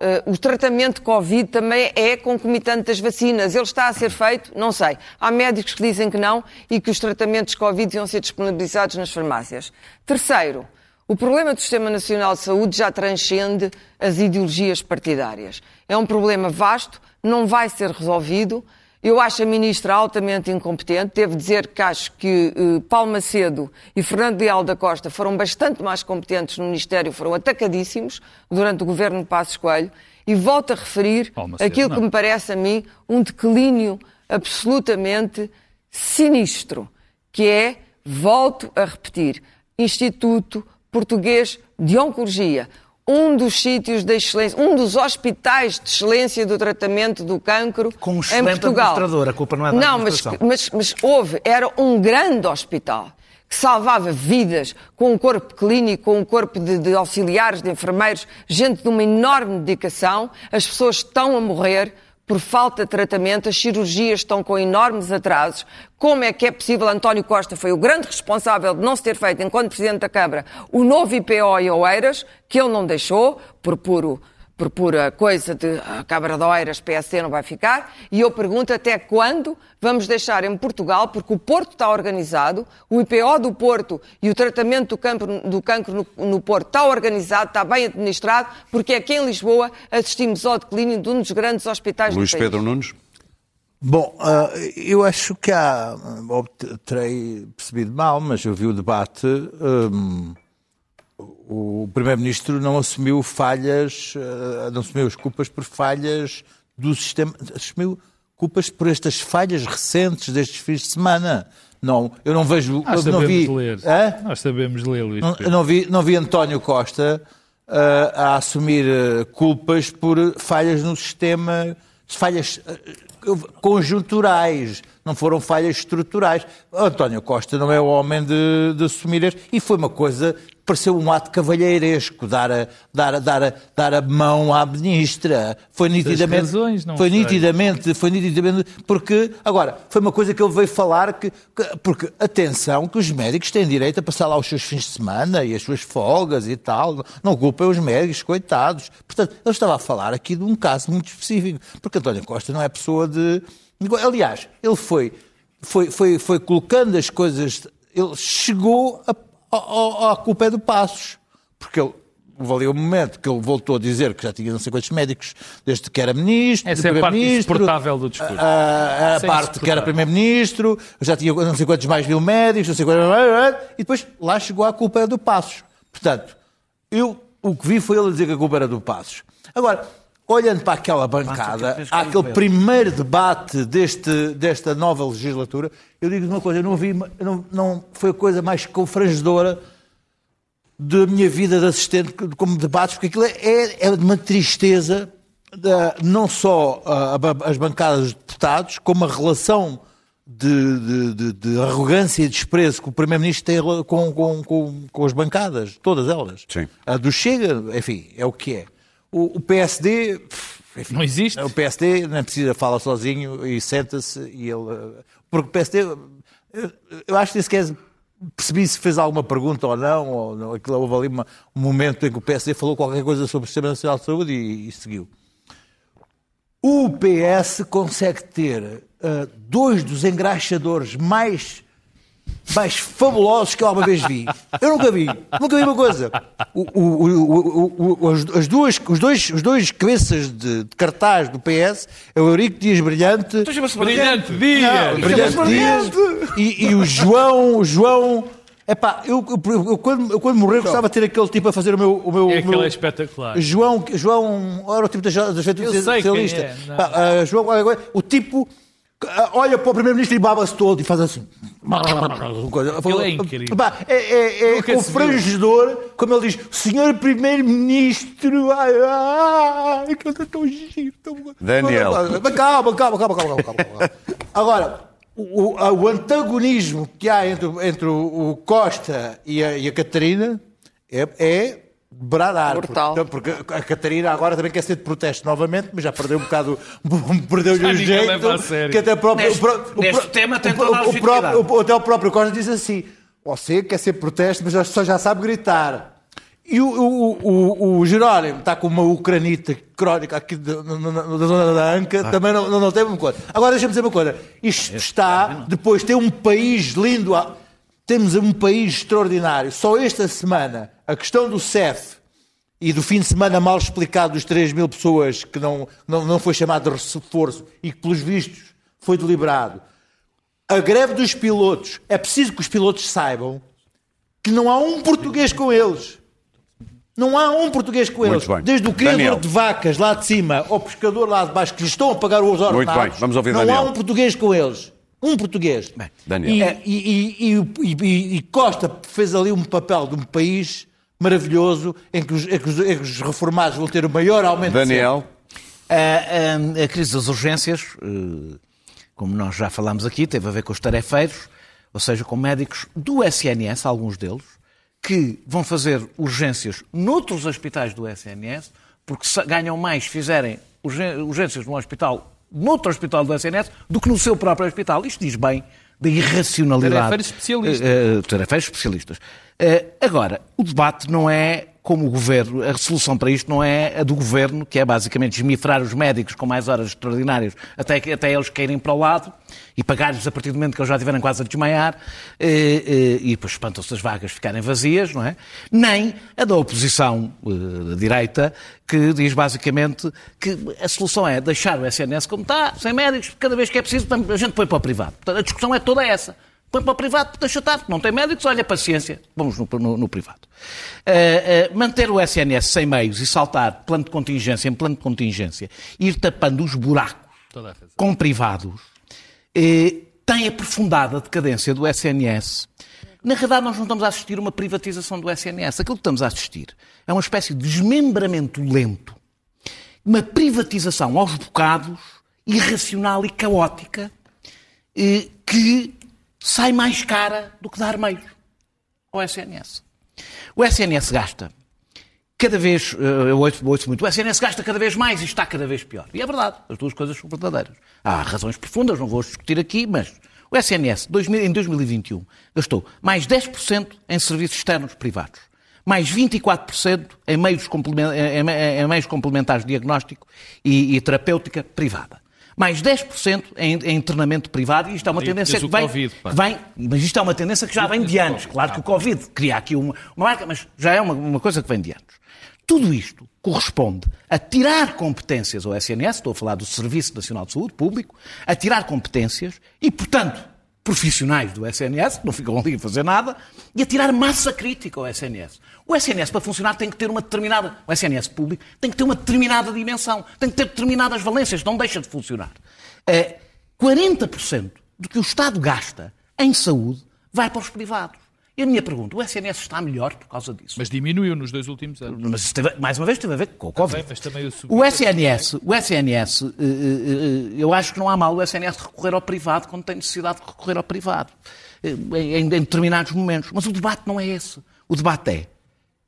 Uh, o tratamento Covid também é concomitante das vacinas. Ele está a ser feito? Não sei. Há médicos que dizem que não e que os tratamentos Covid iam ser disponibilizados nas farmácias. Terceiro, o problema do Sistema Nacional de Saúde já transcende as ideologias partidárias. É um problema vasto, não vai ser resolvido. Eu acho a ministra altamente incompetente. Devo dizer que acho que eh, Paulo Macedo e Fernando Leal da Costa foram bastante mais competentes no Ministério, foram atacadíssimos durante o governo de Passos Coelho. E volto a referir Macedo, aquilo que não. me parece a mim um declínio absolutamente sinistro, que é, volto a repetir, Instituto Português de Oncologia, um dos sítios de excelência, um dos hospitais de excelência do tratamento do cancro Com um em Portugal. administrador, a culpa não é da Não, mas, mas, mas houve, era um grande hospital que salvava vidas com um corpo clínico, com um corpo de, de auxiliares, de enfermeiros, gente de uma enorme dedicação. As pessoas estão a morrer por falta de tratamento, as cirurgias estão com enormes atrasos. Como é que é possível? António Costa foi o grande responsável de não se ter feito, enquanto Presidente da Câmara, o novo IPO em Oeiras, que ele não deixou, por puro por pura coisa de a Câmara de Oeiras, PSD não vai ficar, e eu pergunto até quando vamos deixar em Portugal, porque o Porto está organizado, o IPO do Porto e o tratamento do, campo, do cancro no, no, Porto está organizado, está bem administrado, porque aqui em Lisboa assistimos ao declínio de um dos grandes hospitais Luís do país. Pedro Nunes? Bom, uh, eu acho que há, terei percebido mal, mas eu vi o debate... Um o Primeiro-Ministro não assumiu falhas, eh, não assumiu as culpas por falhas do sistema, assumiu culpas por estas falhas recentes destes fins de semana. Não, eu não vejo, Nós eu não vi, ler. Hã? Nós sabemos ler, Luís. Não, não vi, não vi António Costa uh, a assumir uh, culpas por falhas no sistema, falhas uh, conjunturais, não foram falhas estruturais. António Costa não é o homem de, de assumir. E foi uma coisa pareceu um ato cavalheiresco dar a, dar a, dar a, dar a mão à ministra. Foi nitidamente. razões, foi sei. nitidamente, foi nitidamente. Porque, agora, foi uma coisa que ele veio falar que, que- Porque, atenção, que os médicos têm direito a passar lá os seus fins de semana e as suas folgas e tal. Não culpem os médicos, coitados. Portanto, ele estava a falar aqui de um caso muito específico. Porque António Costa não é pessoa de. Aliás, ele foi, foi, foi, foi colocando as coisas. Ele chegou a a, a, a culpa é do Passos. Porque ele, ali um momento que ele voltou a dizer que já tinha não sei quantos médicos desde que era ministro, Essa é a parte insuportável do discurso. a, a é parte que era primeiro-ministro, já tinha não sei quantos mais mil médicos, não sei quantos... E depois lá chegou a culpa do Passos. Portanto, eu o que vi foi ele dizer que a culpa era do Passos. Agora, olhando para aquela bancada, aquele primeiro debate deste, desta nova legislatura, eu digo uma coisa, eu não vi, não, não foi a coisa mais confrangedora da minha vida de assistente como debates, porque aquilo é, é de uma tristeza, da- não só as bancadas de deputados, como a relação de, de- de- de arrogância e desprezo que o Primeiro-Ministro tem com, com, com, com as bancadas, todas elas. Sim. A do Chega, enfim, é o que é. O, o PSD. enfim, Não existe. O PSD não precisa, fala sozinho e senta-se e ele. eh, Porque o PSD. Eu, eu acho que nem sequer percebi se fez alguma pergunta ou não. Ou não. Aquilo, houve ali uma- um momento em que o PSD falou qualquer coisa sobre o Sistema Nacional de Saúde e, e seguiu. O PS consegue ter ah, dois dos engraxadores mais, mais fabulosos que eu alguma vez vi. Eu nunca vi. Nunca vi uma coisa. O- o- o- as, as duas, os, dois, os dois cabeças de, de cartaz do PS é o Eurico Dias Brilhante. Brilhante dia! Não, Brilhante Dias e, e o João. João epá, eu, eu, eu quando, eu quando morrer gostava de ter aquele tipo a fazer o meu. O meu, É o aquele meu- é espetacular. João, João, era o tipo da da juventude socialista. é. Pá, ah, João, o tipo olha para o primeiro-ministro e baba-se todo e faz assim. Ele é incrível. É é, é confrangedor, como ele diz, senhor primeiro-ministro, ai, ai, que ele é tão giro. Tão... Daniel. Mas Calma, calma, calma, calma, calma, calma. Agora, o, o- antagonismo que há entre, o- entre o Costa e a, e a Catarina é, é bradar. Porque, porque a Catarina agora também quer ser de protesto novamente, mas já perdeu um bocado, *laughs* perdeu-lhe o jeito. Que até o próprio, Neste- o pró- o neste tema tem o- o- o próprio- o- Até o próprio Costa diz assim, você quer ser protesto, mas só já sabe gritar. E o, o, o, o Jerónimo está com uma ucranita crónica aqui da, na, na- na zona da Anca, também não, não, não tem uma coisa. Agora deixa-me dizer uma coisa. Isto está, depois tem um país lindo, a- temos um país extraordinário. Só esta semana, a questão do CEF e do fim de semana mal explicado dos 3 mil pessoas que não, não, não foi chamado de reforço e que, pelos vistos, foi deliberado. A greve dos pilotos. É preciso que os pilotos saibam que não há um português com eles. Não há um português com eles. Desde o criador Daniel. de vacas lá de cima ao pescador lá de baixo que lhes estão a pagar os ordenados. Muito bem. Vamos ouvir Não Daniel. há um português com eles. Um português. Daniel. E, e- e- e- Costa fez ali um papel de um país maravilhoso em que os, em que os- em que os reformados vão ter o maior aumento de Daniel, A, a- a crise das urgências, eh, como nós já falámos aqui, teve a ver com os tarefeiros, ou seja, com médicos do SNS, alguns deles, que vão fazer urgências noutros hospitais do SNS, porque ganham mais se fizerem urgê- urgências num hospital noutro hospital do SNS do que no seu próprio hospital. Isto diz bem da irracionalidade. Tarefeiros especialistas. Uh, uh, tarefeiros especialistas. Uh, agora, o debate não é como o governo, a solução para isto não é a do governo, que é basicamente esmifrar os médicos com mais horas extraordinárias até, até eles caírem para o lado e pagar-lhes a partir do momento que eles já estiverem quase a desmaiar e, e, e depois espantam-se as vagas ficarem vazias, não é? Nem a da oposição da direita, que diz basicamente que a solução é deixar o SNS como está, sem médicos, cada vez que é preciso a gente põe para o privado. Portanto, a discussão é toda essa. Põe para o privado, deixa estar, não tem médicos, olha, paciência, vamos no, no, no privado. Uh, uh, manter o SNS sem meios e saltar plano de contingência em plano de contingência, ir tapando os buracos com privados, uh, tem aprofundado a decadência do SNS. Na realidade, nós não estamos a assistir a uma privatização do SNS. Aquilo que estamos a assistir é uma espécie de desmembramento lento, uma privatização aos bocados, irracional e caótica, que sai mais cara do que dar meios ao SNS. O SNS gasta cada vez, eh, eu ouço, ouço, muito, o SNS gasta cada vez mais e está cada vez pior. E é verdade, as duas coisas são verdadeiras. Há razões profundas, não vou discutir aqui, mas o SNS, em 2021, gastou mais 10% em serviços externos privados, mais 24% em meios, em meios complementares de diagnóstico e, e terapêutica privada mais 10% em, em treinamento privado, e isto é uma tendência que vem, COVID, que vem, mas isto é uma tendência que já vem de anos. Claro que o Covid cria aqui uma, uma marca, mas já é uma, uma coisa que vem de anos. Tudo isto corresponde a tirar competências ao SNS, estou a falar do Serviço Nacional de Saúde Público, a tirar competências e, portanto, profissionais do SNS, que não ficam ali a fazer nada, e a tirar massa crítica ao SNS. O SNS, para funcionar, tem que ter uma determinada. O SNS público tem que ter uma determinada dimensão, tem que ter determinadas valências, não deixa de funcionar. É, 40% do que o Estado gasta em saúde vai para os privados. E a minha pergunta, o SNS está melhor por causa disso? Mas diminuiu nos dois últimos anos. Mas teve, mais uma vez teve a ver com o Covid. Também, o, SNS, o SNS, eh, eh, eh, eu acho que não há mal o SNS recorrer ao privado quando tem necessidade de recorrer ao privado, em determinados momentos. Mas o debate não é esse. O debate é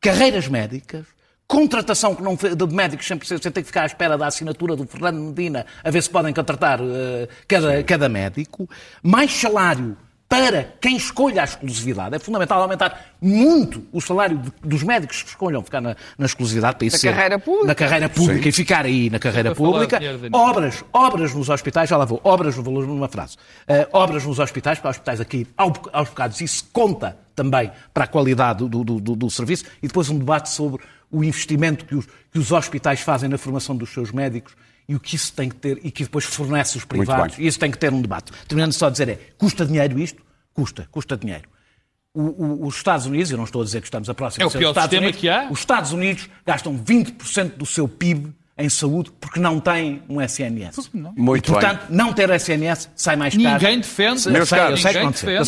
carreiras médicas, contratação que não, de médicos sempre você tem que ficar à espera da assinatura do Fernando Medina a ver se podem contratar uh, cada, cada médico, mais salário para quem escolha a exclusividade. É fundamental aumentar muito o salário de, dos médicos que escolham ficar na, na exclusividade para isso na ser, carreira pública. Na carreira pública Sim. e ficar aí na carreira pública. Obras, obras nos hospitais, já lá vou, obras no valor numa frase. Uh, obras nos hospitais, para hospitais aqui aos bocados, isso conta também para a qualidade do, do, do, do serviço. E depois um debate sobre o investimento que os, que os hospitais fazem na formação dos seus médicos e o que isso tem que ter, e que depois fornece os privados. E isso tem que ter um debate. Terminando só a dizer é, custa dinheiro isto? Custa, custa dinheiro. O, o, os Estados Unidos, eu não estou a dizer que estamos a próxima é o pior sistema Unidos, que há. Os Estados Unidos gastam 20% do seu PIB em saúde porque não têm um SNS. Muito e, portanto, bem. não ter SNS sai mais caro. Ninguém defende. Meus caros,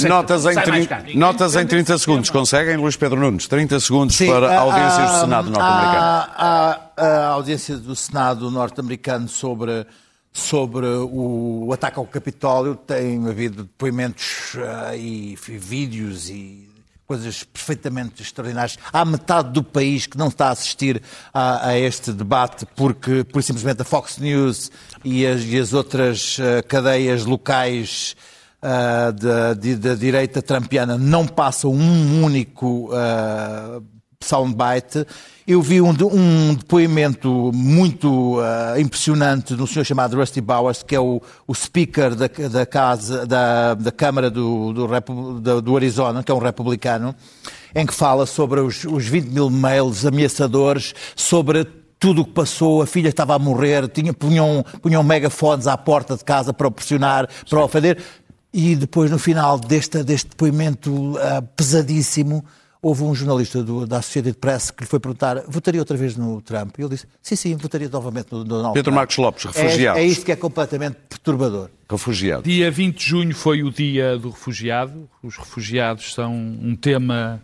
notas, em, tri... notas em 30 segundos. Conseguem, Luís Pedro Nunes? 30 segundos Sim, para audiências do Senado norte-americano. A, a, a audiência do Senado norte-americano sobre sobre o ataque ao Capitólio. Tem havido depoimentos uh, e, e vídeos e coisas perfeitamente extraordinárias. Há metade do país que não está a assistir a, a este debate porque, por simplesmente, a Fox News e as, e as outras uh, cadeias locais uh, da, de, da, direita trampiana não passam um único uh, soundbite. Eu vi um, um depoimento muito uh, impressionante de um senhor chamado Rusty Bowers, que é o, o speaker da, da, casa, da, da Câmara do, do, do, do, Arizona, que é um republicano, em que fala sobre os, os 20 mil mails ameaçadores, sobre tudo o que passou, a filha estava a morrer, tinha, punham, punham megafones à porta de casa para pressionar, para o ofender. E depois, no final deste, deste depoimento uh, pesadíssimo, houve um jornalista do, da Associated Press que lhe foi perguntar votaria outra vez no Trump? E ele disse, sim, sim, votaria novamente no Donald Pedro Trump. Marcos Lopes, refugiado. É, é isto que é completamente perturbador. Refugiado. Dia 20 de junho foi o dia do refugiado. Os refugiados são um tema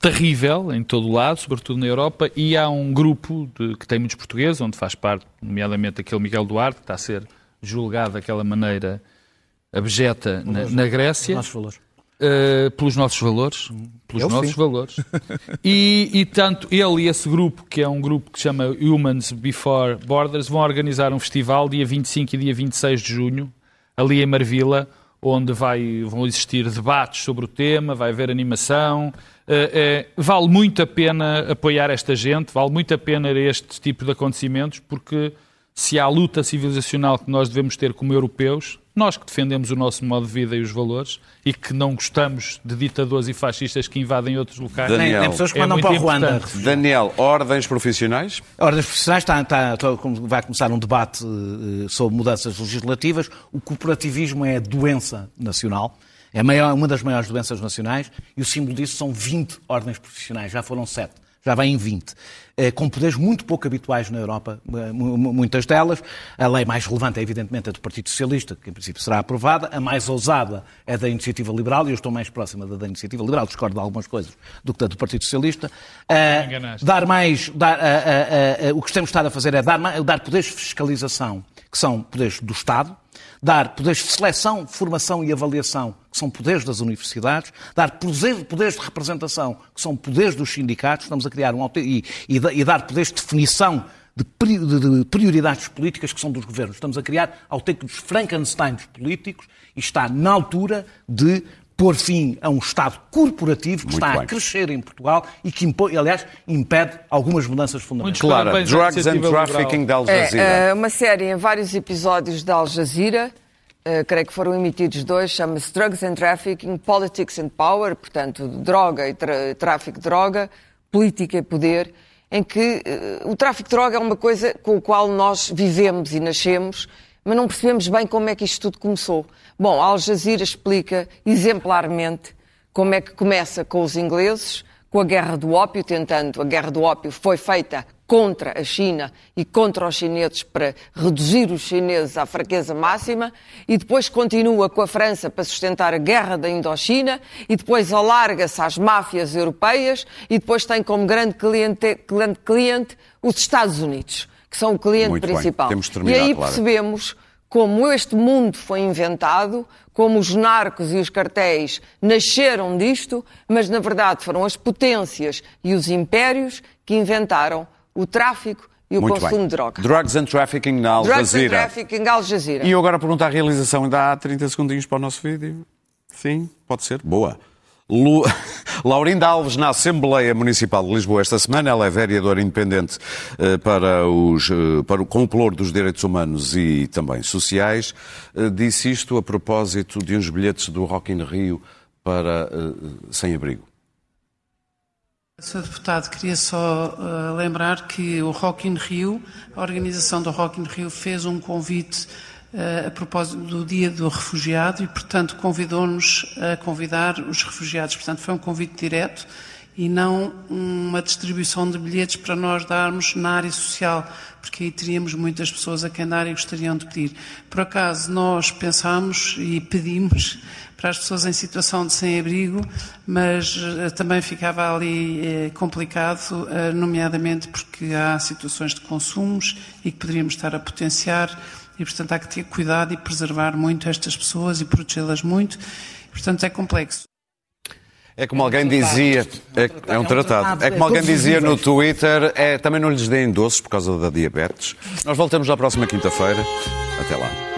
terrível em todo o lado, sobretudo na Europa, e há um grupo de, que tem muitos portugueses, onde faz parte, nomeadamente, aquele Miguel Duarte, que está a ser julgado daquela maneira abjeta na, na Grécia. Nossos valores uh, pelos nossos valores. Pelos Eu nossos sim. valores. E, e tanto ele e esse grupo, que é um grupo que se chama Humans Before Borders, vão organizar um festival dia 25 e dia 26 de junho, ali em Marvila, onde vai, vão existir debates sobre o tema, vai haver animação. Eh, eh, vale muito a pena apoiar esta gente, vale muito a pena este tipo de acontecimentos, porque se há luta civilizacional que nós devemos ter como europeus, nós que defendemos o nosso modo de vida e os valores e que não gostamos de ditadores e fascistas que invadem outros locais. Daniel, nem pessoas que é mandam muito para o Ruanda. importante. Daniel, ordens profissionais? Dos Profissionais está, está- está- vai começar um debate eh, sobre mudanças legislativas. O cooperativismo é a doença nacional, é maior- uma das maiores doenças nacionais e o símbolo disso são 20 ordens profissionais, já foram 7. Já vêm 20, eh, com poderes muito pouco habituais na Europa, eh, mu- mu- muitas delas. A lei mais relevante é, evidentemente, a do Partido Socialista, que em princípio será aprovada. A mais ousada é da Iniciativa Liberal, e eu estou mais próxima da, da Iniciativa Liberal, discordo de algumas coisas, do que da do Partido Socialista. Enganaste. dar mais. Dar, ah, o que temos estado a fazer é dar, dar poderes de fiscalização, que são poderes do Estado, dar poderes de seleção, formação e avaliação, que são poderes das universidades, dar poderes, de representação, que são poderes dos sindicatos, estamos a criar um e, e, da- dar poderes de definição de prioridades políticas que são dos governos. Estamos a criar autênticos Frankensteins políticos e está na altura de pôr fim a um Estado corporativo que Muito está bem. a crescer em Portugal e que, impõe, aliás, impede algumas mudanças fundamentais. À Drugs and Trafficking da Al É, Jazeera. é uma série em vários episódios da Al Jazeera, eh, creio que foram emitidos dois, chama-se Drugs and Trafficking, Politics and Power, portanto, droga e tráfico de droga, política e poder, em que eh, o tráfico de droga é uma coisa com a qual nós vivemos e nascemos, mas não percebemos bem como é que isto tudo começou. Bom, Al Jazeera explica exemplarmente como é que começa com os ingleses, com a guerra do ópio, tentando. A guerra do ópio foi feita contra a China e contra os chineses para reduzir os chineses à fraqueza máxima e depois continua com a França para sustentar a guerra da Indochina e depois alarga-se às máfias europeias e depois tem como grande cliente, cliente, cliente os Estados Unidos, que são o cliente Muito principal. E aí Clara. percebemos como este mundo foi inventado, como os narcos e os cartéis nasceram disto, mas na verdade foram as potências e os impérios que inventaram o tráfico e o Muito consumo bem. de droga. Drugs and Trafficking na Al Drugs and Jazeera. trafficking, Al Jazeera. E eu agora pergunto à realização, ainda há 30 segundinhos para o nosso vídeo? Sim, pode ser. Boa. Lu... *laughs* Laurinda Alves na Assembleia Municipal de Lisboa esta semana. Ela é vereadora independente eh, para os, eh, para o, com o dos direitos humanos e também sociais. Eh, disse isto a propósito de uns bilhetes do Rock in Rio para sem-abrigo. Sr. Deputado, queria só lembrar que o Rock in Rio, a organização do Rock in Rio fez um convite a propósito do Dia do Refugiado e, portanto, convidou-nos a convidar os refugiados. Portanto, foi um convite direto e não uma distribuição de bilhetes para nós darmos na área social, porque aí teríamos muitas pessoas a quem dar e gostariam de pedir. Por acaso, nós pensámos e pedimos para as pessoas em situação de sem-abrigo, mas eh, também ficava ali eh, complicado, eh, nomeadamente porque há situações de consumos e que poderíamos estar a potenciar, e portanto há que ter cuidado e preservar muito estas pessoas e protegê-las muito, e, portanto é complexo. É como alguém dizia, é, é um tratado. É como alguém dizia no Twitter, é, também não lhes deem doces por causa da diabetes. Nós voltamos na próxima quinta-feira. Até lá.